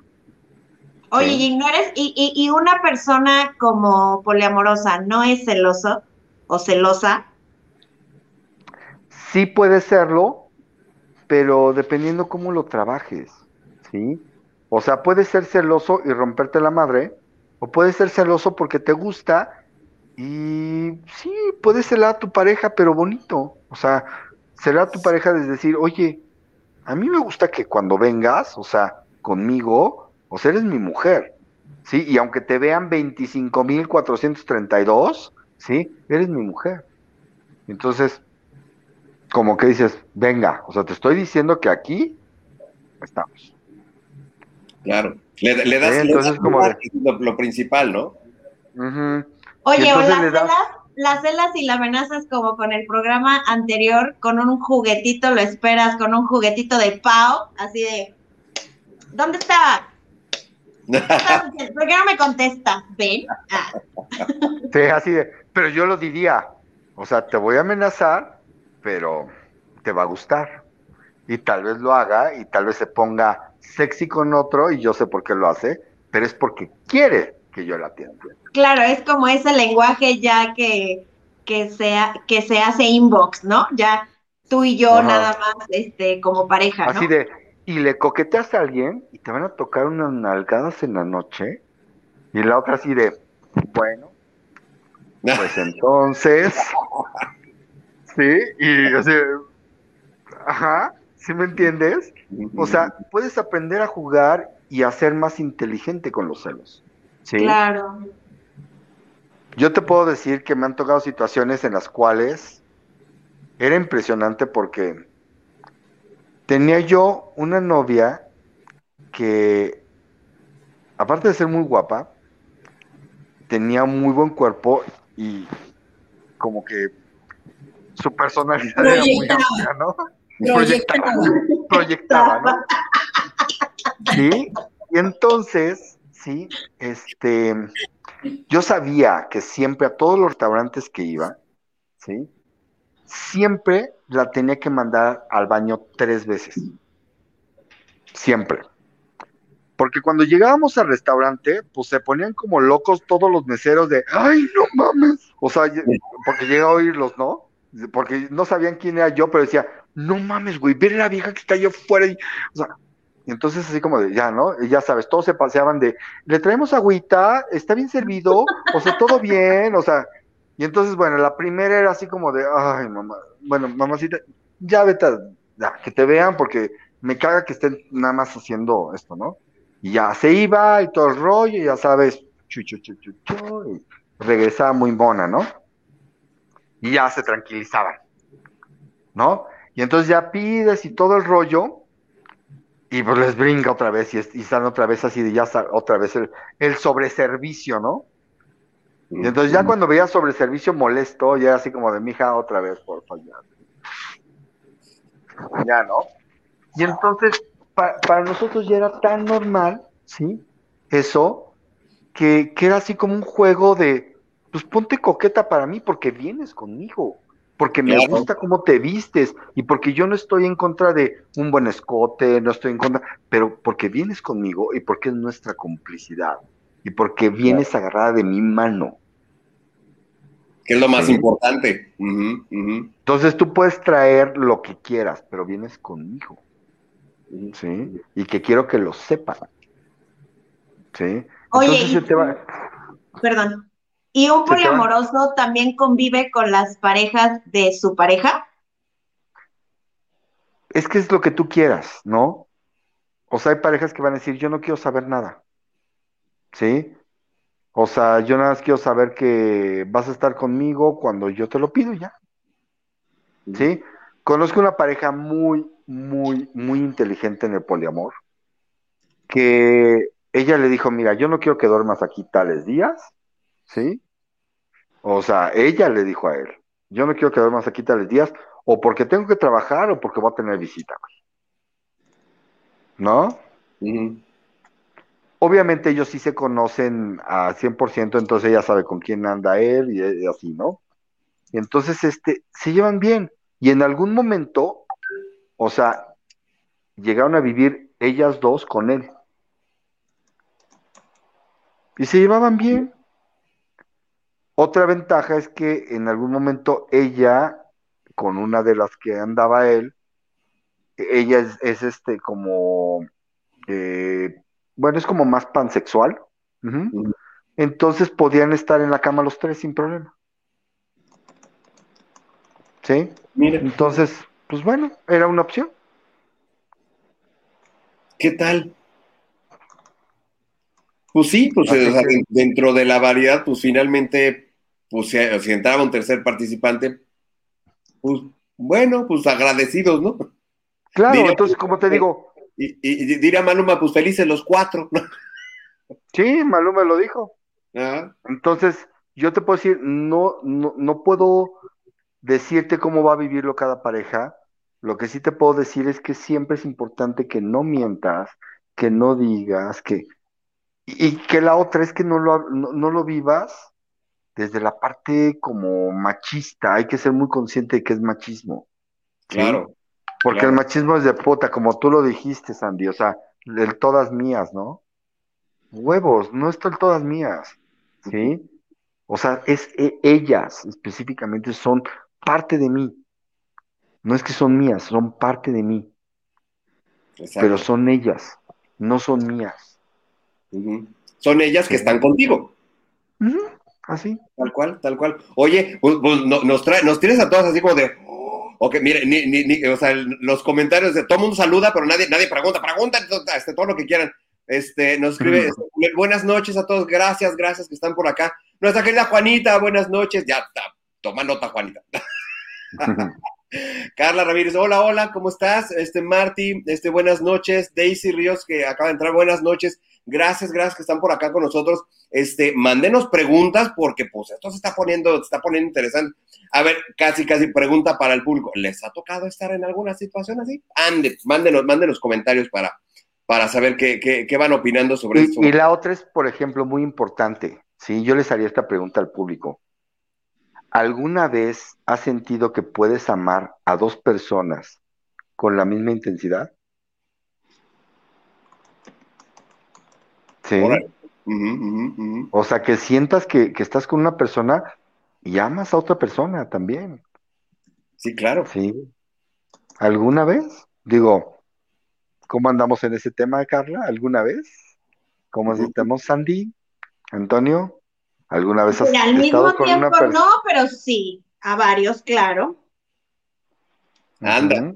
[SPEAKER 2] Oye, y no eres, y, y, una persona como poliamorosa, ¿no es celoso o celosa?
[SPEAKER 4] Sí puede serlo, pero dependiendo cómo lo trabajes, ¿sí? O sea, puede ser celoso y romperte la madre, o puede ser celoso porque te gusta y sí, puede ser a tu pareja, pero bonito. O sea, será tu pareja de decir, oye, a mí me gusta que cuando vengas, o sea, conmigo, o sea, eres mi mujer, ¿sí? Y aunque te vean 25.432, ¿sí? Eres mi mujer. Entonces, como que dices, venga, o sea, te estoy diciendo que aquí estamos.
[SPEAKER 1] Claro, le, das, Entonces, como lo, principal, ¿no?
[SPEAKER 2] Oye, hola, las celas y las amenazas como con el programa anterior, con un juguetito lo esperas, con un juguetito de Pau, así de, ¿dónde está? ¿Por qué no me contesta? ¿Ven? Ah.
[SPEAKER 4] Sí, así de, pero yo lo diría, o sea, te voy a amenazar, pero te va a gustar. Y tal vez lo haga y tal vez se ponga sexy con otro y yo sé por qué lo hace, pero es porque quiere que yo la atienda.
[SPEAKER 2] Claro, es como ese lenguaje ya que, que, sea, que se hace inbox, ¿no? Ya tú y yo nada más este, como pareja.
[SPEAKER 4] Así de, y le coqueteas a alguien y te van a tocar unas nalgadas en la noche, y la otra así de, bueno, pues entonces, sí, y así, ajá, ¿sí me entiendes? O sea, puedes aprender a jugar y a ser más inteligente con los celos. ¿sí?
[SPEAKER 2] Claro.
[SPEAKER 4] Yo te puedo decir que me han tocado situaciones en las cuales era impresionante porque tenía yo una novia que, aparte de ser muy guapa, tenía muy buen cuerpo y como que su personalidad era muy amplia, ¿no? Proyectaba, proyectaba, ¿no? Sí, y entonces, sí, este, yo sabía que siempre a todos los restaurantes que iba, ¿sí? Siempre la tenía que mandar al baño tres veces. Siempre. Porque cuando llegábamos al restaurante, pues se ponían como locos todos los meseros de, ay, no mames. O sea, porque llega a oírlos, ¿no? Porque no sabían quién era yo, pero decía, no mames, güey, ver a la vieja que está allá afuera. Y, o sea, y entonces así como de, ya, ¿no? Y ya sabes, todos se paseaban de, le traemos agüita, está bien servido, o sea, todo bien, o sea, y entonces, bueno, la primera era así como de, ay, mamá, bueno, mamacita, ya vete, ya, que te vean porque me caga que estén nada más haciendo esto, ¿no? Y ya se iba y todo el rollo, ya sabes, chu, chu, chu, chu, chu, y regresaba muy mona, ¿no? Y ya se tranquilizaban, ¿no? Y entonces ya pides y todo el rollo, y pues les brinca otra vez, y, y están otra vez así de ya otra vez el, el sobreservicio, ¿no? Y entonces ya cuando veía sobreservicio molesto, ya era así como de mi hija otra vez, por favor. Ya. Ya, ¿no? Y entonces, pa- para nosotros ya era tan normal, ¿sí? Eso, que, que era así como un juego de, pues ponte coqueta para mí porque vienes conmigo, porque me
[SPEAKER 1] Claro.
[SPEAKER 4] gusta cómo te vistes y porque yo no estoy en contra de un buen escote, no estoy en contra, pero porque vienes conmigo y porque es nuestra complicidad y porque vienes agarrada de mi mano.
[SPEAKER 1] Que es lo más
[SPEAKER 4] Sí.
[SPEAKER 1] importante.
[SPEAKER 4] Entonces tú puedes traer lo que quieras, pero vienes conmigo. ¿sí? Y que quiero que lo sepan, ¿sí?
[SPEAKER 2] Oye,
[SPEAKER 4] Entonces
[SPEAKER 2] y-
[SPEAKER 4] se te va...
[SPEAKER 2] Perdón. ¿Y un poliamoroso también convive con las parejas de su pareja?
[SPEAKER 4] Es que es lo que tú quieras, ¿no? O sea, hay parejas que van a decir, yo no quiero saber nada, ¿sí? O sea, yo nada más quiero saber que vas a estar conmigo cuando yo te lo pido ya, ¿sí? Conozco una pareja muy, muy, muy inteligente en el poliamor, que ella le dijo, mira, yo no quiero que duermas aquí tales días, ¿sí? O sea, ella le dijo a él, yo no quiero que duermas aquí tales días, o porque tengo que trabajar o porque voy a tener visita, güey. ¿No? Obviamente ellos sí se conocen a 100%, entonces ella sabe con quién anda él y, y así, ¿no? Y entonces, este, se llevan bien. Y en algún momento, o sea, llegaron a vivir ellas dos con él. Y se llevaban bien. Otra ventaja es que en algún momento ella, con una de las que andaba él, ella es, es este como, eh, bueno, es como más pansexual. Entonces podían estar en la cama los tres sin problema. ¿Sí?
[SPEAKER 1] Mira,
[SPEAKER 4] Entonces, pues bueno, era una opción.
[SPEAKER 1] ¿qué tal? Pues sí, pues o sea, dentro de la variedad, pues finalmente, pues si, si entraba un tercer participante, pues bueno, pues agradecidos, ¿no?
[SPEAKER 4] Claro, entonces, como te digo,
[SPEAKER 1] Y, y- y diría Maluma, pues felices los cuatro, ¿no?
[SPEAKER 4] sí, Maluma lo dijo. Entonces, yo te puedo decir, no, no, no puedo decirte cómo va a vivirlo cada pareja. Lo que sí te puedo decir es que siempre es importante que no mientas, que no digas, que... Y que la otra es que no lo, no, no lo vivas desde la parte como machista. Hay que ser muy consciente de que es machismo. ¿sí?
[SPEAKER 1] claro.
[SPEAKER 4] Porque
[SPEAKER 1] claro.
[SPEAKER 4] el machismo es de puta, como tú lo dijiste, Sandy, o sea, del todas mías, ¿no? Huevos, no están todas mías, ¿sí? O sea, es e- ellas específicamente son parte de mí. No es que son mías, son parte de mí,
[SPEAKER 1] Exacto.
[SPEAKER 4] pero son ellas, no son mías.
[SPEAKER 1] Son ellas que están contigo.
[SPEAKER 4] Así.
[SPEAKER 1] Tal cual, tal cual. Oye, pues, pues, no- nos, trae, nos tienes a todos así como de. "Oh", ok, mire, ni, ni, ni- o sea, el- los comentarios de todo el mundo saluda, pero nadie, nadie pregunta, pregunta este, todo lo que quieran. Este, nos escribe, este, buenas noches a todos, gracias, gracias que están por acá. Nuestra querida Juanita, buenas noches. Ya, toma nota, Juanita. Carla Ramírez, hola, hola, ¿cómo estás? Este, Marty, este, buenas noches. Daisy Ríos, que acaba de entrar, buenas noches. Gracias, gracias que están por acá con nosotros. Este, mándenos preguntas porque, pues, esto se está poniendo, se está poniendo interesante. A ver, casi, casi pregunta para el público. ¿Les ha tocado estar en alguna situación así? Ande, mándenos, mándenos comentarios para, para saber qué, qué, qué van opinando sobre esto.
[SPEAKER 4] Y, y la otra es, por ejemplo, muy importante, ¿sí? Yo les haría esta pregunta al público. ¿Alguna vez has sentido que puedes amar a dos personas con la misma intensidad? Sí.
[SPEAKER 1] Órale.
[SPEAKER 4] O sea, que sientas que, que estás con una persona y amas a otra persona también,
[SPEAKER 1] Sí, claro.
[SPEAKER 4] ¿sí? ¿Alguna vez? Digo, ¿cómo andamos en ese tema, Carla? ¿Alguna vez? ¿Cómo
[SPEAKER 1] Ujú.
[SPEAKER 4] estamos, Sandy? Antonio? ¿Alguna vez has
[SPEAKER 2] Mira, al
[SPEAKER 4] estado
[SPEAKER 2] mismo
[SPEAKER 4] con una
[SPEAKER 2] tiempo
[SPEAKER 4] persona?
[SPEAKER 2] no, pero sí, a varios, claro.
[SPEAKER 1] Anda.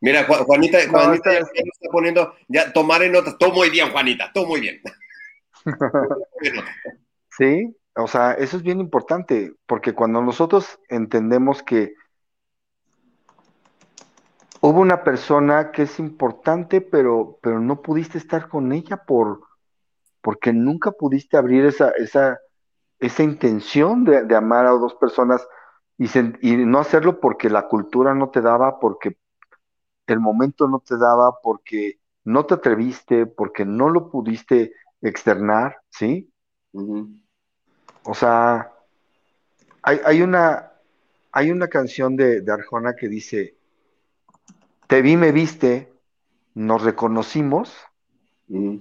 [SPEAKER 1] Mira, Juanita, Juanita ya está poniendo, ya tomar en notas. Todo muy bien, Juanita, todo muy bien.
[SPEAKER 4] sí, o sea, eso es bien importante, porque cuando nosotros entendemos que hubo una persona que es importante, pero, pero no pudiste estar con ella por, porque nunca pudiste abrir esa, esa, esa intención de, amar a dos personas y, y, no hacerlo porque la cultura no te daba, porque el momento no te daba, porque no te atreviste, porque no lo pudiste externar, ¿sí? O sea, hay, hay, una, hay una canción de, de Arjona que dice, te vi, me viste, nos reconocimos,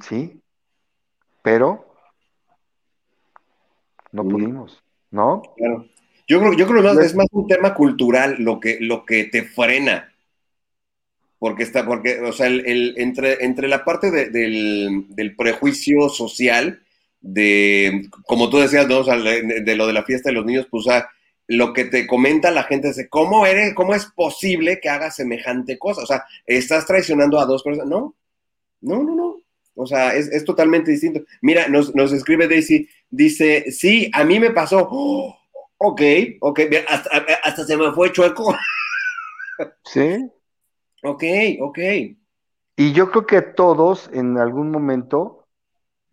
[SPEAKER 4] ¿sí? Pero no pudimos, ¿no?
[SPEAKER 1] Claro. Yo creo, yo creo que es más un tema cultural lo que, lo que te frena. Porque está, porque, o sea, el, entre, entre la parte del, prejuicio social, de, como tú decías, ¿no? O sea, de, lo de la fiesta de los niños, pues, o sea, lo que te comenta la gente es, ¿cómo eres, cómo es posible que hagas semejante cosa? O sea, estás traicionando a dos personas. No, no, no, no. O sea, es, totalmente distinto. Mira, nos, escribe Daisy, dice, sí, a mí me pasó. ok, ok, hasta, hasta se me fue chueco.
[SPEAKER 4] Sí.
[SPEAKER 1] Ok, ok.
[SPEAKER 4] Y yo creo que todos en algún momento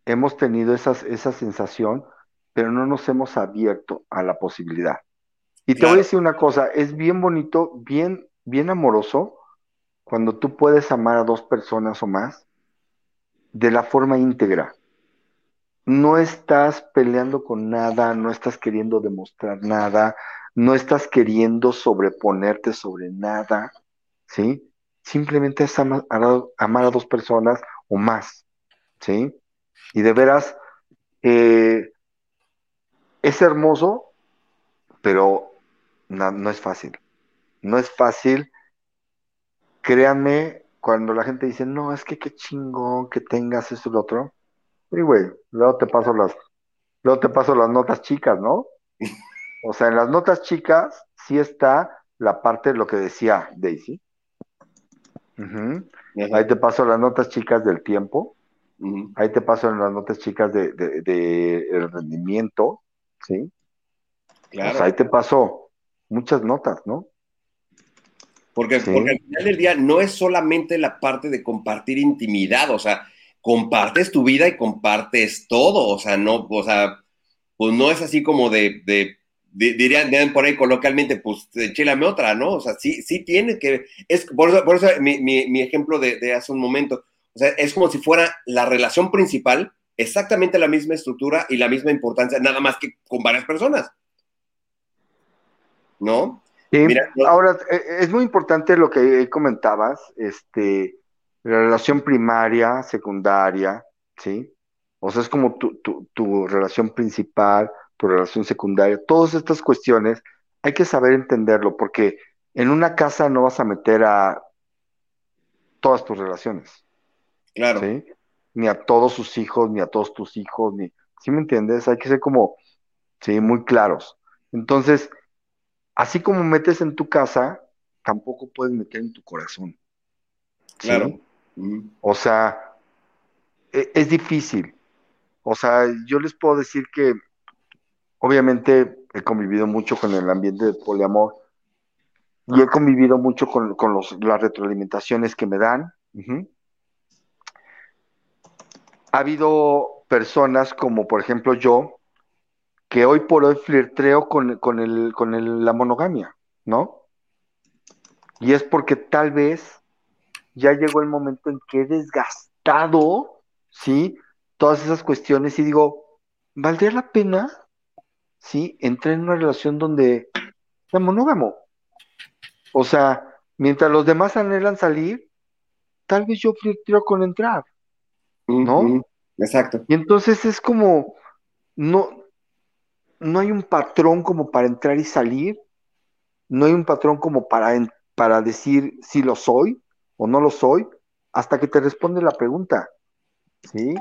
[SPEAKER 4] hemos tenido esas, esa sensación, pero no nos hemos abierto a la posibilidad. Y te voy a decir una cosa, es bien bonito, bien, bien amoroso, cuando tú puedes amar a dos personas o más de la forma íntegra. No estás peleando con nada, no estás queriendo demostrar nada, no estás queriendo sobreponerte sobre nada, ¿sí? Simplemente es amar, a dos personas o más, ¿sí? Y de veras, eh, es hermoso, pero no, no es fácil. No es fácil. Créanme, cuando la gente dice, no, es que qué chingón que tengas eso y lo otro. Y güey, luego te paso las, luego te paso las notas chicas, ¿no? O sea, en las notas chicas sí está la parte de lo que decía Daisy. Ahí te paso las notas chicas del tiempo. Ahí te paso las notas chicas de, de, el rendimiento, ¿sí? Claro. ahí te paso muchas notas, ¿no?
[SPEAKER 1] Porque, porque al final del día no es solamente la parte de compartir intimidad, o sea, compartes tu vida y compartes todo, o sea, no, o sea, pues no es así como de, de, dirían, por ahí coloquialmente, pues chélame otra, ¿no? O sea, sí, sí tiene que, es, por eso, por eso mi, mi, ejemplo de, de, hace un momento, o sea, es como si fuera la relación principal, exactamente la misma estructura y la misma importancia, nada más que con varias personas. ¿No?
[SPEAKER 4] ahora, eh, es muy importante lo que comentabas, este, la relación primaria, secundaria, ¿sí? O sea, es como tu, tu, relación principal, tu relación secundaria, todas estas cuestiones hay que saber entenderlo, porque en una casa no vas a meter a todas tus relaciones.
[SPEAKER 1] Claro.
[SPEAKER 4] ¿sí? Ni a todos sus hijos, ni a todos tus hijos, ni, ¿sí me entiendes? Hay que ser como, sí, muy claros. Entonces, así como metes en tu casa, tampoco puedes meter en tu corazón.
[SPEAKER 1] Claro.
[SPEAKER 4] O sea, e, es, difícil. O sea, yo les puedo decir que obviamente he convivido mucho con el ambiente de poliamor y he convivido mucho con, los, las retroalimentaciones que me dan. Ha habido personas como por ejemplo yo, que hoy por hoy flirteo con, con, el, con el, la monogamia, ¿no? Y es porque tal vez ya llegó el momento en que he desgastado, ¿sí? Todas esas cuestiones y digo, ¿valdría la pena, ¿sí? Entrar en una relación donde sea monógamo. O sea, mientras los demás anhelan salir, tal vez yo flirteo con entrar, ¿no?
[SPEAKER 1] Exacto.
[SPEAKER 4] Y entonces es como, no, no hay un patrón como para entrar y salir, no hay un patrón como para, para decir si lo soy o no lo soy, hasta que te responde la pregunta. ¿Sí?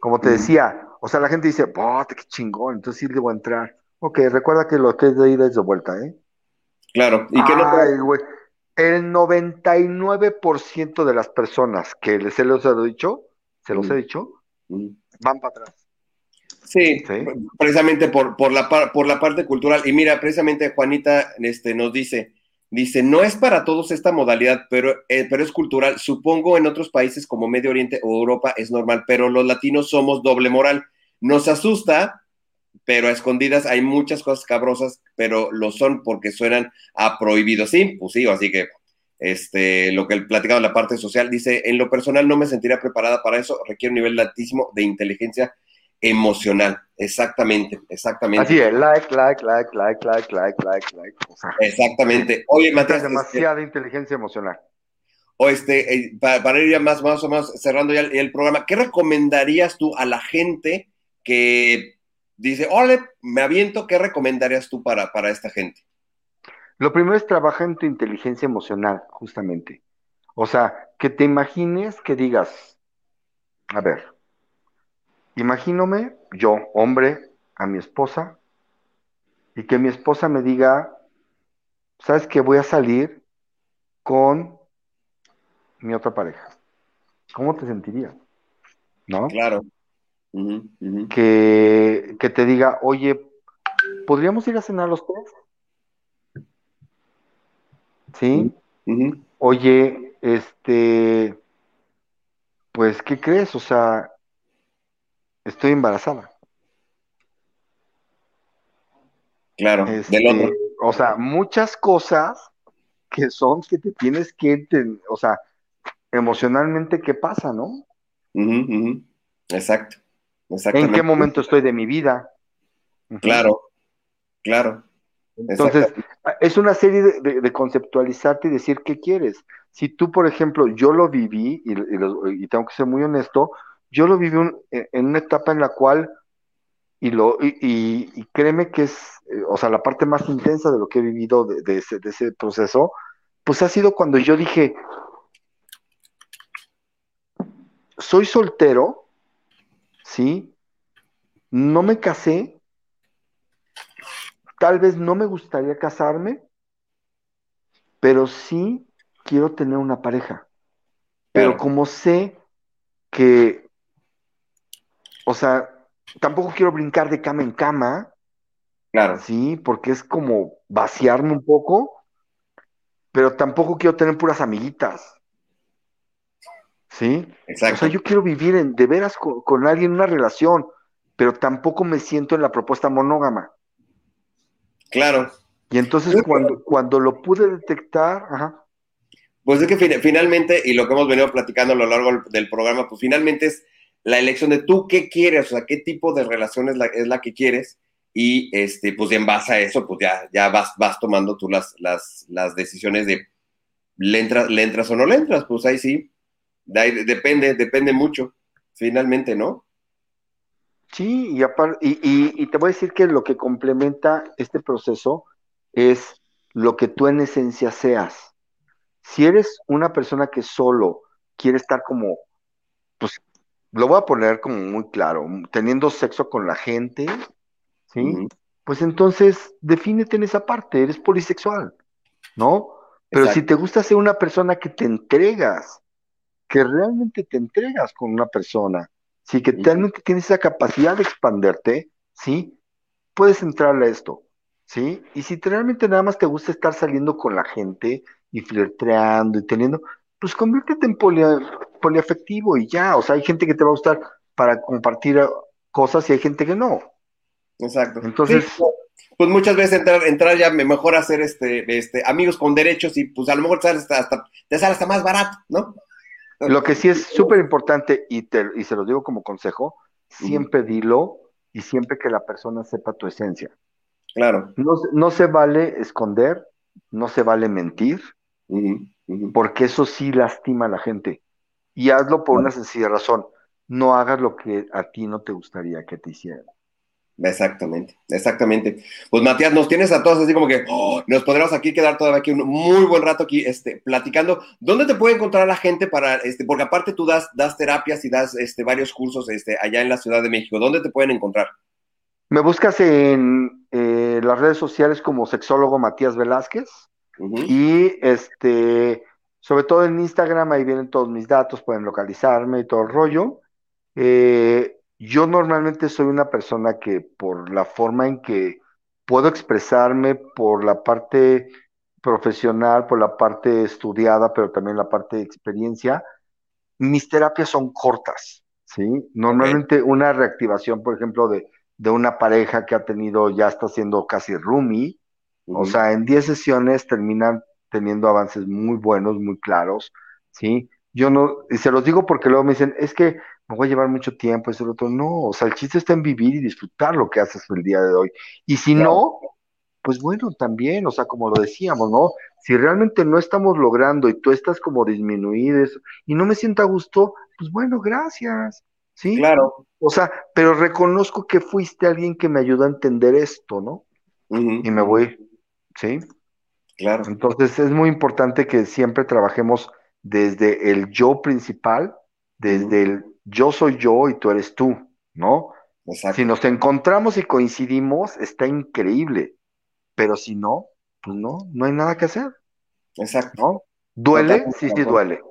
[SPEAKER 4] Como te decía, o sea, la gente dice, ¡oh, qué chingón! Entonces sí debo entrar. Ok, recuerda que lo que es de ida es de vuelta, ¿eh?
[SPEAKER 1] Claro,
[SPEAKER 4] y que no. El 99% de las personas que les se los he dicho, se los he dicho, van para atrás.
[SPEAKER 1] Sí, precisamente por, por, la, por la parte cultural. Y mira, precisamente Juanita este, nos dice, dice, no es para todos esta modalidad, pero, eh, pero es cultural. Supongo en otros países como Medio Oriente o Europa es normal, pero los latinos somos doble moral. Nos asusta, pero a escondidas hay muchas cosas cabrosas, pero lo son porque suenan a prohibido. Sí, pues sí, así que este, lo que platicaba en la parte social, dice, en lo personal no me sentiría preparada para eso, requiere un nivel altísimo de inteligencia emocional. Exactamente, exactamente.
[SPEAKER 4] Así es, like, like, like, like, like, like, like, like.
[SPEAKER 1] exactamente. Oye, Matías.
[SPEAKER 4] Este, demasiada inteligencia emocional.
[SPEAKER 1] O este, eh, para, ir ya más, más o menos cerrando ya el, programa, ¿qué recomendarías tú a la gente que dice, ole, me aviento, ¿qué recomendarías tú para, para esta gente?
[SPEAKER 4] Lo primero es trabajar en tu inteligencia emocional, justamente. O sea, que te imagines que digas, a ver, Imagínome yo, hombre, a mi esposa, y que mi esposa me diga, ¿sabes que voy a salir con mi otra pareja? ¿Cómo te sentirías? ¿No?
[SPEAKER 1] Claro.
[SPEAKER 4] Que, que, te diga, oye, ¿podríamos ir a cenar los tres? ¿Sí? Oye, este, pues, ¿qué crees? O sea, estoy embarazada.
[SPEAKER 1] Claro,
[SPEAKER 4] este, O sea, muchas cosas que son que te tienes que, o sea, emocionalmente, ¿qué pasa, no?
[SPEAKER 1] Exacto,
[SPEAKER 4] ¿En qué momento estoy de mi vida?
[SPEAKER 1] Claro, claro.
[SPEAKER 4] Entonces, es una serie de, conceptualizarte y decir qué quieres. Si tú, por ejemplo, yo lo viví, y tengo que ser muy honesto, yo lo viví e, en una etapa en la cual, y, lo, y, créeme que es, eh, o sea, la parte más intensa de lo que he vivido de, ese, de ese proceso, pues ha sido cuando yo dije, soy soltero, ¿sí? No me casé, tal vez no me gustaría casarme, pero sí quiero tener una pareja. Pero como sé que o sea, tampoco quiero brincar de cama en cama.
[SPEAKER 1] Claro.
[SPEAKER 4] Sí, porque es como vaciarme un poco, pero tampoco quiero tener puras amiguitas. ¿Sí?
[SPEAKER 1] Exacto.
[SPEAKER 4] O sea, yo quiero vivir en, de veras con, alguien en una relación, pero tampoco me siento en la propuesta monógama.
[SPEAKER 1] Claro.
[SPEAKER 4] Y entonces cuando, cuando lo pude detectar, ajá.
[SPEAKER 1] Pues es que finalmente, y lo que hemos venido platicando a lo largo del programa, pues finalmente es la elección de tú qué quieres, o sea, qué tipo de relación es la, es la que quieres, y este, pues en base a eso, pues ya, ya vas, vas tomando tú las, las, las decisiones de le entras, le entras o no le entras, pues ahí sí, depende, depende mucho, finalmente, ¿no?
[SPEAKER 4] Sí, y, y, y te voy a decir que lo que complementa este proceso es lo que tú en esencia seas. Si eres una persona que solo quiere estar como, pues lo voy a poner como muy claro, teniendo sexo con la gente, ¿sí? Pues entonces defínete en esa parte, eres polisexual, ¿no? Pero si te gusta ser una persona que te entregas, que realmente te entregas con una persona, sí, que realmente tienes esa capacidad de expanderte, ¿sí? Puedes entrarle a esto, ¿sí? Y si realmente nada más te gusta estar saliendo con la gente y flirteando y teniendo, pues conviértete en poliafectivo y ya. O sea, hay gente que te va a gustar para compartir cosas y hay gente que no.
[SPEAKER 1] Exacto.
[SPEAKER 4] Entonces.
[SPEAKER 1] pues muchas veces entrar, entrar ya mejor hacer este, este, amigos con derechos y pues a lo mejor te sale hasta, te sale hasta más barato, ¿no?
[SPEAKER 4] Lo que sí es súper importante y, te, y se lo digo como consejo, siempre dilo y siempre que la persona sepa tu esencia.
[SPEAKER 1] Claro.
[SPEAKER 4] No, no se vale esconder, no se vale mentir, porque eso sí lastima a la gente. Y hazlo por una sencilla razón. No hagas lo que a ti no te gustaría que te hicieran.
[SPEAKER 1] Exactamente, exactamente. Pues Matías, nos tienes a todos así como que oh, nos podremos aquí quedar todavía aquí un muy buen rato aquí este, platicando. ¿Dónde te puede encontrar la gente para, este, porque aparte tú das, das terapias y das este, varios cursos este, allá en la Ciudad de México, ¿dónde te pueden encontrar?
[SPEAKER 4] Me buscas en eh, las redes sociales como sexólogo Matías Velázquez Y este, sobre todo en Instagram, ahí vienen todos mis datos, pueden localizarme y todo el rollo. Eh, yo normalmente soy una persona que por la forma en que puedo expresarme, por la parte profesional, por la parte estudiada, pero también la parte de experiencia, mis terapias son cortas, ¿sí? Normalmente una reactivación, por ejemplo, de, de, una pareja que ha tenido, ya está siendo casi roomie, o sea, en 10 sesiones terminan teniendo avances muy buenos, muy claros, ¿sí? Yo no, y se los digo porque luego me dicen, es que me voy a llevar mucho tiempo, eso, otro. No, o sea, el chiste está en vivir y disfrutar lo que haces el día de hoy. Y si no, pues bueno, también, o sea, como lo decíamos, ¿no? Si realmente no estamos logrando y tú estás como disminuido y no me siento a gusto, pues bueno, gracias, ¿sí?
[SPEAKER 1] Claro.
[SPEAKER 4] O sea, pero reconozco que fuiste alguien que me ayudó a entender esto, ¿no? Y me voy, ¿sí?
[SPEAKER 1] Claro.
[SPEAKER 4] Entonces es muy importante que siempre trabajemos desde el yo principal, desde el yo soy yo y tú eres tú, ¿no? Exacto. Si nos encontramos y coincidimos, está increíble, pero si no, pues no, no hay nada que hacer.
[SPEAKER 1] Exacto.
[SPEAKER 4] ¿no? ¿Duele? Sí, sí duele.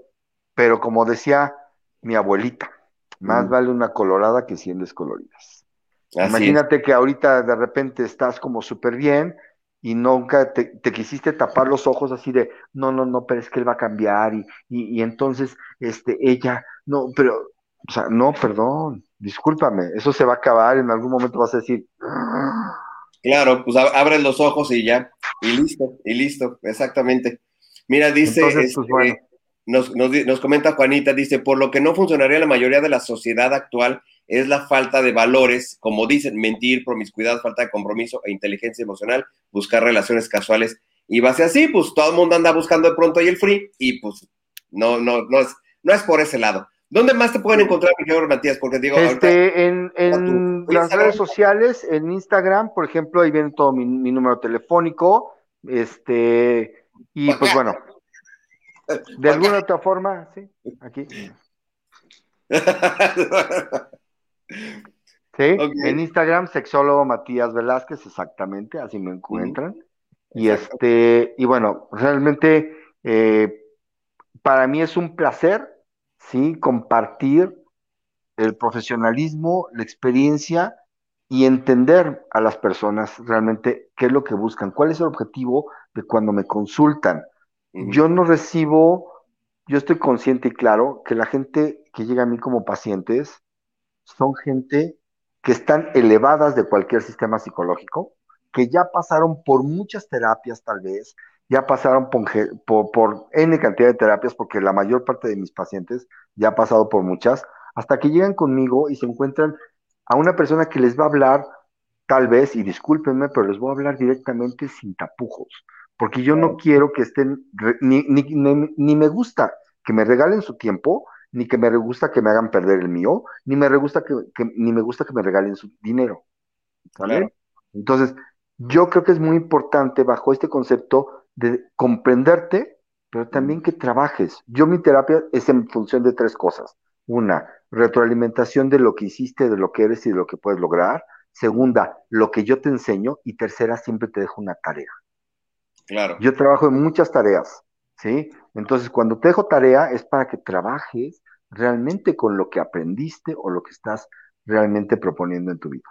[SPEAKER 4] Pero como decía mi abuelita, más vale una colorada que cien descoloridas. Imagínate que ahorita de repente estás como súper bien y nunca te, quisiste tapar los ojos así de, no, no, no, pero es que él va a cambiar y, y, y entonces este, ella, no, pero o sea, no, perdón, discúlpame, eso se va a acabar, en algún momento vas a decir.
[SPEAKER 1] Claro, pues abres los ojos y ya, y listo, y listo, exactamente. Mira, dice, pues, este, nos, nos, comenta Juanita, dice, por lo que no funcionaría la mayoría de la sociedad actual es la falta de valores, como dicen, mentir, promiscuidad, falta de compromiso e inteligencia emocional, buscar relaciones casuales. Y va a ser así, pues todo el mundo anda buscando de pronto y el free, y pues no, no, no es, no es por ese lado. ¿Dónde más te pueden encontrar, Miguel Matías? Porque digo,
[SPEAKER 4] este, en, en las redes sociales, en Instagram, por ejemplo, ahí viene todo mi, número telefónico, este, y pues bueno, de alguna otra forma, sí, aquí. Sí, en Instagram, sexólogo Matías Velázquez, exactamente, así me encuentran. Y este, y bueno, realmente eh, para mí es un placer ¿sí? Compartir el profesionalismo, la experiencia y entender a las personas realmente qué es lo que buscan, cuál es el objetivo de cuando me consultan. Yo no recibo, yo estoy consciente y claro que la gente que llega a mí como pacientes son gente que están elevadas de cualquier sistema psicológico, que ya pasaron por muchas terapias tal vez, ya pasaron por, por, N cantidad de terapias, porque la mayor parte de mis pacientes ya ha pasado por muchas, hasta que llegan conmigo y se encuentran a una persona que les va a hablar, tal vez, y discúlpenme, pero les voy a hablar directamente sin tapujos, porque yo no quiero que estén, ni, ni, ni, me gusta que me regalen su tiempo, ni que me gusta que me hagan perder el mío, ni me gusta que, ni me gusta que me regalen su dinero. ¿Vale? Entonces, yo creo que es muy importante bajo este concepto de comprenderte, pero también que trabajes. Yo mi terapia es en función de tres cosas. Una, retroalimentación de lo que hiciste, de lo que eres y de lo que puedes lograr. Segunda, lo que yo te enseño. Y tercera, siempre te dejo una tarea.
[SPEAKER 1] Claro.
[SPEAKER 4] Yo trabajo en muchas tareas, ¿sí? Entonces, cuando te dejo tarea es para que trabajes realmente con lo que aprendiste o lo que estás realmente proponiendo en tu vida.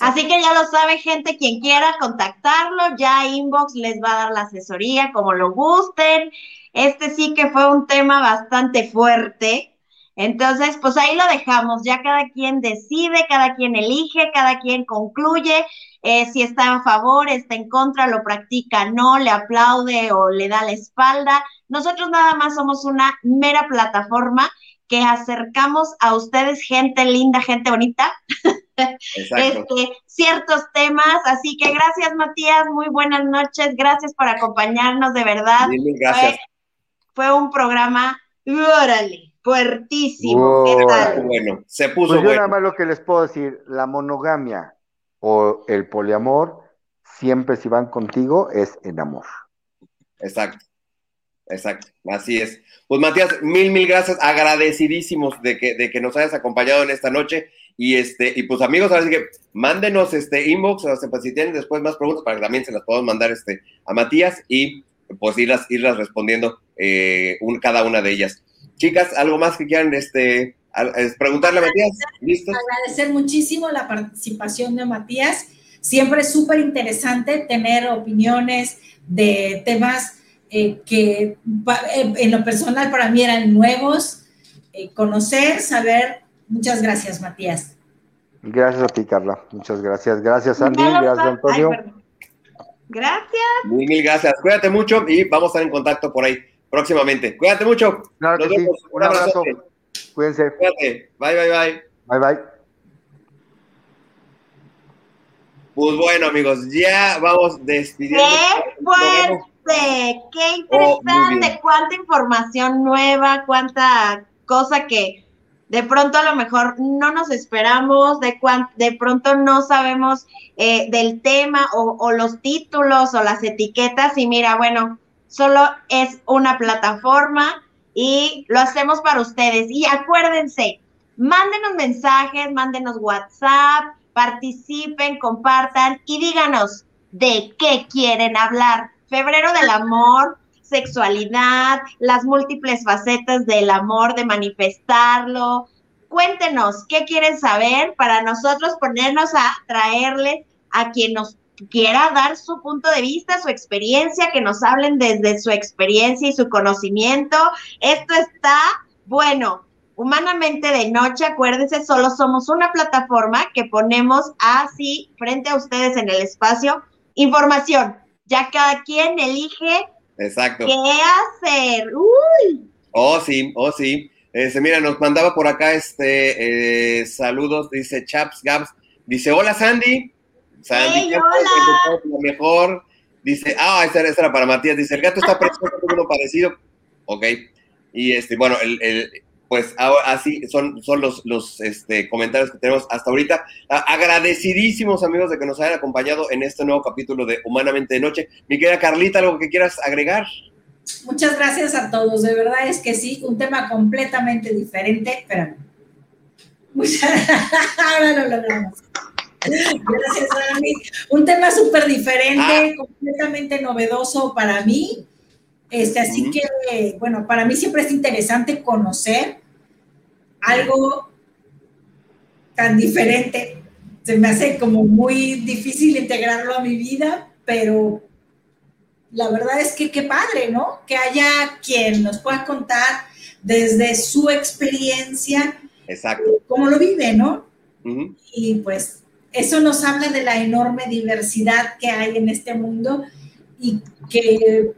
[SPEAKER 2] Así que ya lo sabe, gente, quien quiera contactarlo, ya inbox les va a dar la asesoría como lo gusten. Este sí que fue un tema bastante fuerte. Entonces, pues ahí lo dejamos, ya cada quien decide, cada quien elige, cada quien concluye eh, si está a favor, está en contra, lo practica, no, le aplaude o le da la espalda. Nosotros nada más somos una mera plataforma que acercamos a ustedes, gente linda, gente bonita, este, ciertos temas. Así que gracias, Matías. Muy buenas noches. Gracias por acompañarnos, de verdad.
[SPEAKER 1] gracias.
[SPEAKER 2] Fue, un programa, órale, fuertísimo. ¿Qué tal?
[SPEAKER 1] Bueno, se puso
[SPEAKER 4] pues
[SPEAKER 1] yo
[SPEAKER 4] nada más lo que les puedo decir, la monogamia o el poliamor, siempre si van contigo, es en amor.
[SPEAKER 1] Exacto. Exacto, así es. Pues Matías, mil, mil gracias, agradecidísimos de que, de que nos hayas acompañado en esta noche. Y este, y pues amigos, ahora sí que mándenos este inbox, o sea, pues, si tienen después más preguntas para que también se las podamos mandar este, a Matías. Y pues irlas, irlas respondiendo eh, cada una de ellas. Chicas, ¿algo más que quieran este, preguntarle a Matías?
[SPEAKER 3] ¿Listo? Agradecer muchísimo la participación de Matías. Siempre es súper interesante tener opiniones de temas eh, que eh, en lo personal para mí eran nuevos. conocer, saber. Muchas gracias, Matías.
[SPEAKER 4] Gracias a ti, Carla. Muchas gracias. Gracias, Andy. Gracias, Antonio.
[SPEAKER 2] gracias.
[SPEAKER 1] Mil, gracias. Cuídate mucho y vamos a estar en contacto por ahí próximamente. Cuídate mucho.
[SPEAKER 4] Nos vemos. Un, abrazo. Cuídense.
[SPEAKER 1] Cuídate. Bye, bye, bye.
[SPEAKER 4] Bye, bye.
[SPEAKER 1] Pues bueno, amigos, ya vamos despidiendo.
[SPEAKER 2] ¡Qué fuerte! ¡Qué oh, interesante! cuánta información nueva, cuánta cosa que de pronto a lo mejor no nos esperamos, de, de pronto no sabemos eh, del tema o, o, los títulos o las etiquetas y mira, bueno, solo es una plataforma y lo hacemos para ustedes. Y acuérdense, mándenos mensajes, mándenos WhatsApp, participen, compartan y díganos de qué quieren hablar. Febrero del amor, sexualidad, las múltiples facetas del amor, de manifestarlo. Cuéntenos qué quieren saber para nosotros ponernos a traerles a quien nos quiera dar su punto de vista, su experiencia, que nos hablen desde su experiencia y su conocimiento. Esto está bueno. Humanamente de noche, acuérdense, solo somos una plataforma que ponemos así frente a ustedes en el espacio información. Ya cada quien elige
[SPEAKER 1] Exacto.
[SPEAKER 2] ¿Qué hacer? Uy.
[SPEAKER 1] Oh, sí, oh, sí. Este, mira, nos mandaba por acá este eh, saludos, dice Chaps Gabs. Dice, hola Sandy.
[SPEAKER 2] Sandy, hola.
[SPEAKER 1] Lo mejor. Dice, ah, esa era, para Matías. Dice, el gato está precioso, uno parecido. Ok. Y este, bueno, el, el, pues así son, son los, los este, comentarios que tenemos hasta ahorita. agradecidísimos amigos de que nos hayan acompañado en este nuevo capítulo de Humanamente de Noche. Mi querida Carlita, ¿algo que quieras agregar?
[SPEAKER 3] Muchas gracias a todos, de verdad es que sí, un tema completamente diferente, pero ahora lo logramos. Gracias mí. Un tema súper diferente, ah. completamente novedoso para mí. Este, así que, bueno, para mí siempre es interesante conocer algo tan diferente. Se me hace como muy difícil integrarlo a mi vida, pero la verdad es que qué padre, ¿no? Que haya quien nos pueda contar desde su experiencia
[SPEAKER 1] Exacto.
[SPEAKER 3] cómo lo vive, ¿no? Y pues eso nos habla de la enorme diversidad que hay en este mundo y que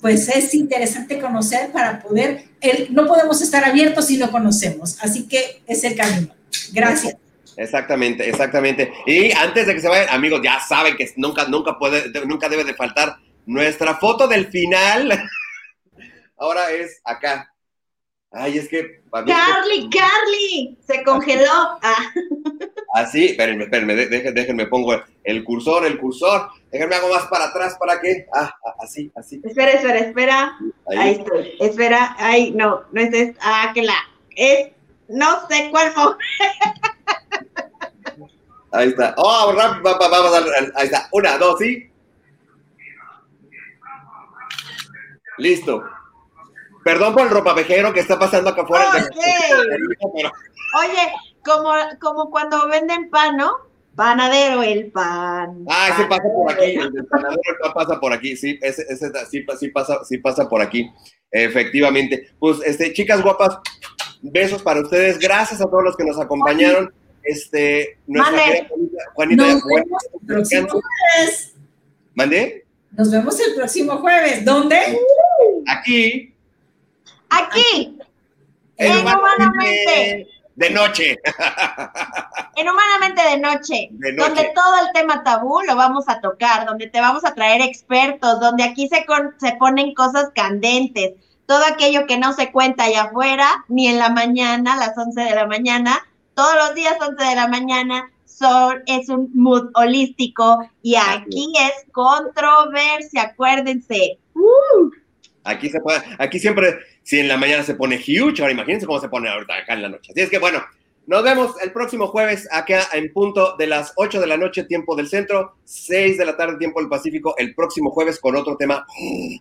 [SPEAKER 3] pues es interesante conocer para poder, no podemos estar abiertos si no conocemos, así que es el camino. Gracias.
[SPEAKER 1] Exactamente, exactamente. Y antes de que se vayan, amigos, ya saben que nunca, nunca puede, nunca debe de faltar nuestra foto del final. Ahora es acá. Ay, es que.
[SPEAKER 2] Carly, Carly, se congeló. Ah.
[SPEAKER 1] Así, espérenme, espérenme, déjenme, pongo el cursor, el cursor. Déjenme hago más para atrás, ¿para qué? Ah, ah, así, así.
[SPEAKER 2] Espera, espera, espera. Ahí, estoy. Espera, ay, no, no es esta. Ah, que la. Es, no sé cuál
[SPEAKER 1] Ahí está. Oh, rápido, vamos a dar. Ahí está. Una, dos, ¿sí? Listo. Perdón por el ropavejero que está pasando acá afuera.
[SPEAKER 2] Oye, como, como cuando venden pan, ¿no? Panadero el pan.
[SPEAKER 1] Ah, ese pasa por aquí, el panadero el pan pasa por aquí, sí, ese, ese sí, sí, pasa, sí pasa por aquí, efectivamente. Pues, este, chicas guapas, besos para ustedes, gracias a todos los que nos acompañaron. Este, nuestra
[SPEAKER 3] Juanita, nos vemos el próximo jueves.
[SPEAKER 1] ¿Mandé?
[SPEAKER 3] Nos vemos el próximo jueves. ¿Dónde?
[SPEAKER 1] Aquí.
[SPEAKER 2] Aquí. En Humanamente.
[SPEAKER 1] De noche.
[SPEAKER 2] En Humanamente de noche, donde todo el tema tabú lo vamos a tocar, donde te vamos a traer expertos, donde aquí se, se ponen cosas candentes, todo aquello que no se cuenta allá afuera, ni en la mañana, a las 11 de la mañana, todos los días 11 de la mañana, son, es un mood holístico y aquí es controversia, acuérdense. Uh.
[SPEAKER 1] Aquí se aquí siempre, si en la mañana se pone huge, ahora imagínense cómo se pone ahorita acá en la noche. Así es que bueno, Nos vemos el próximo jueves acá en punto de las 8 de la noche, tiempo del centro, 6 de la tarde, tiempo del Pacífico, el próximo jueves con otro tema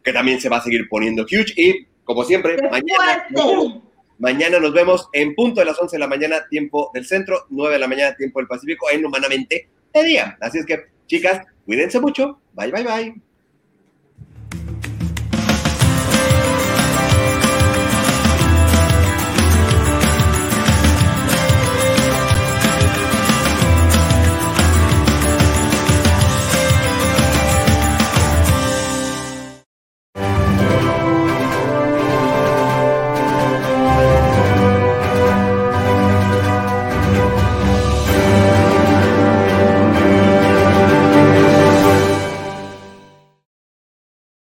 [SPEAKER 1] que también se va a seguir poniendo huge. Y como siempre, mañana, mañana nos vemos en punto de las 11 de la mañana, tiempo del centro, 9 de la mañana, tiempo del Pacífico, en Humanamente de día. Así es que, chicas, cuídense mucho. Bye, bye, bye.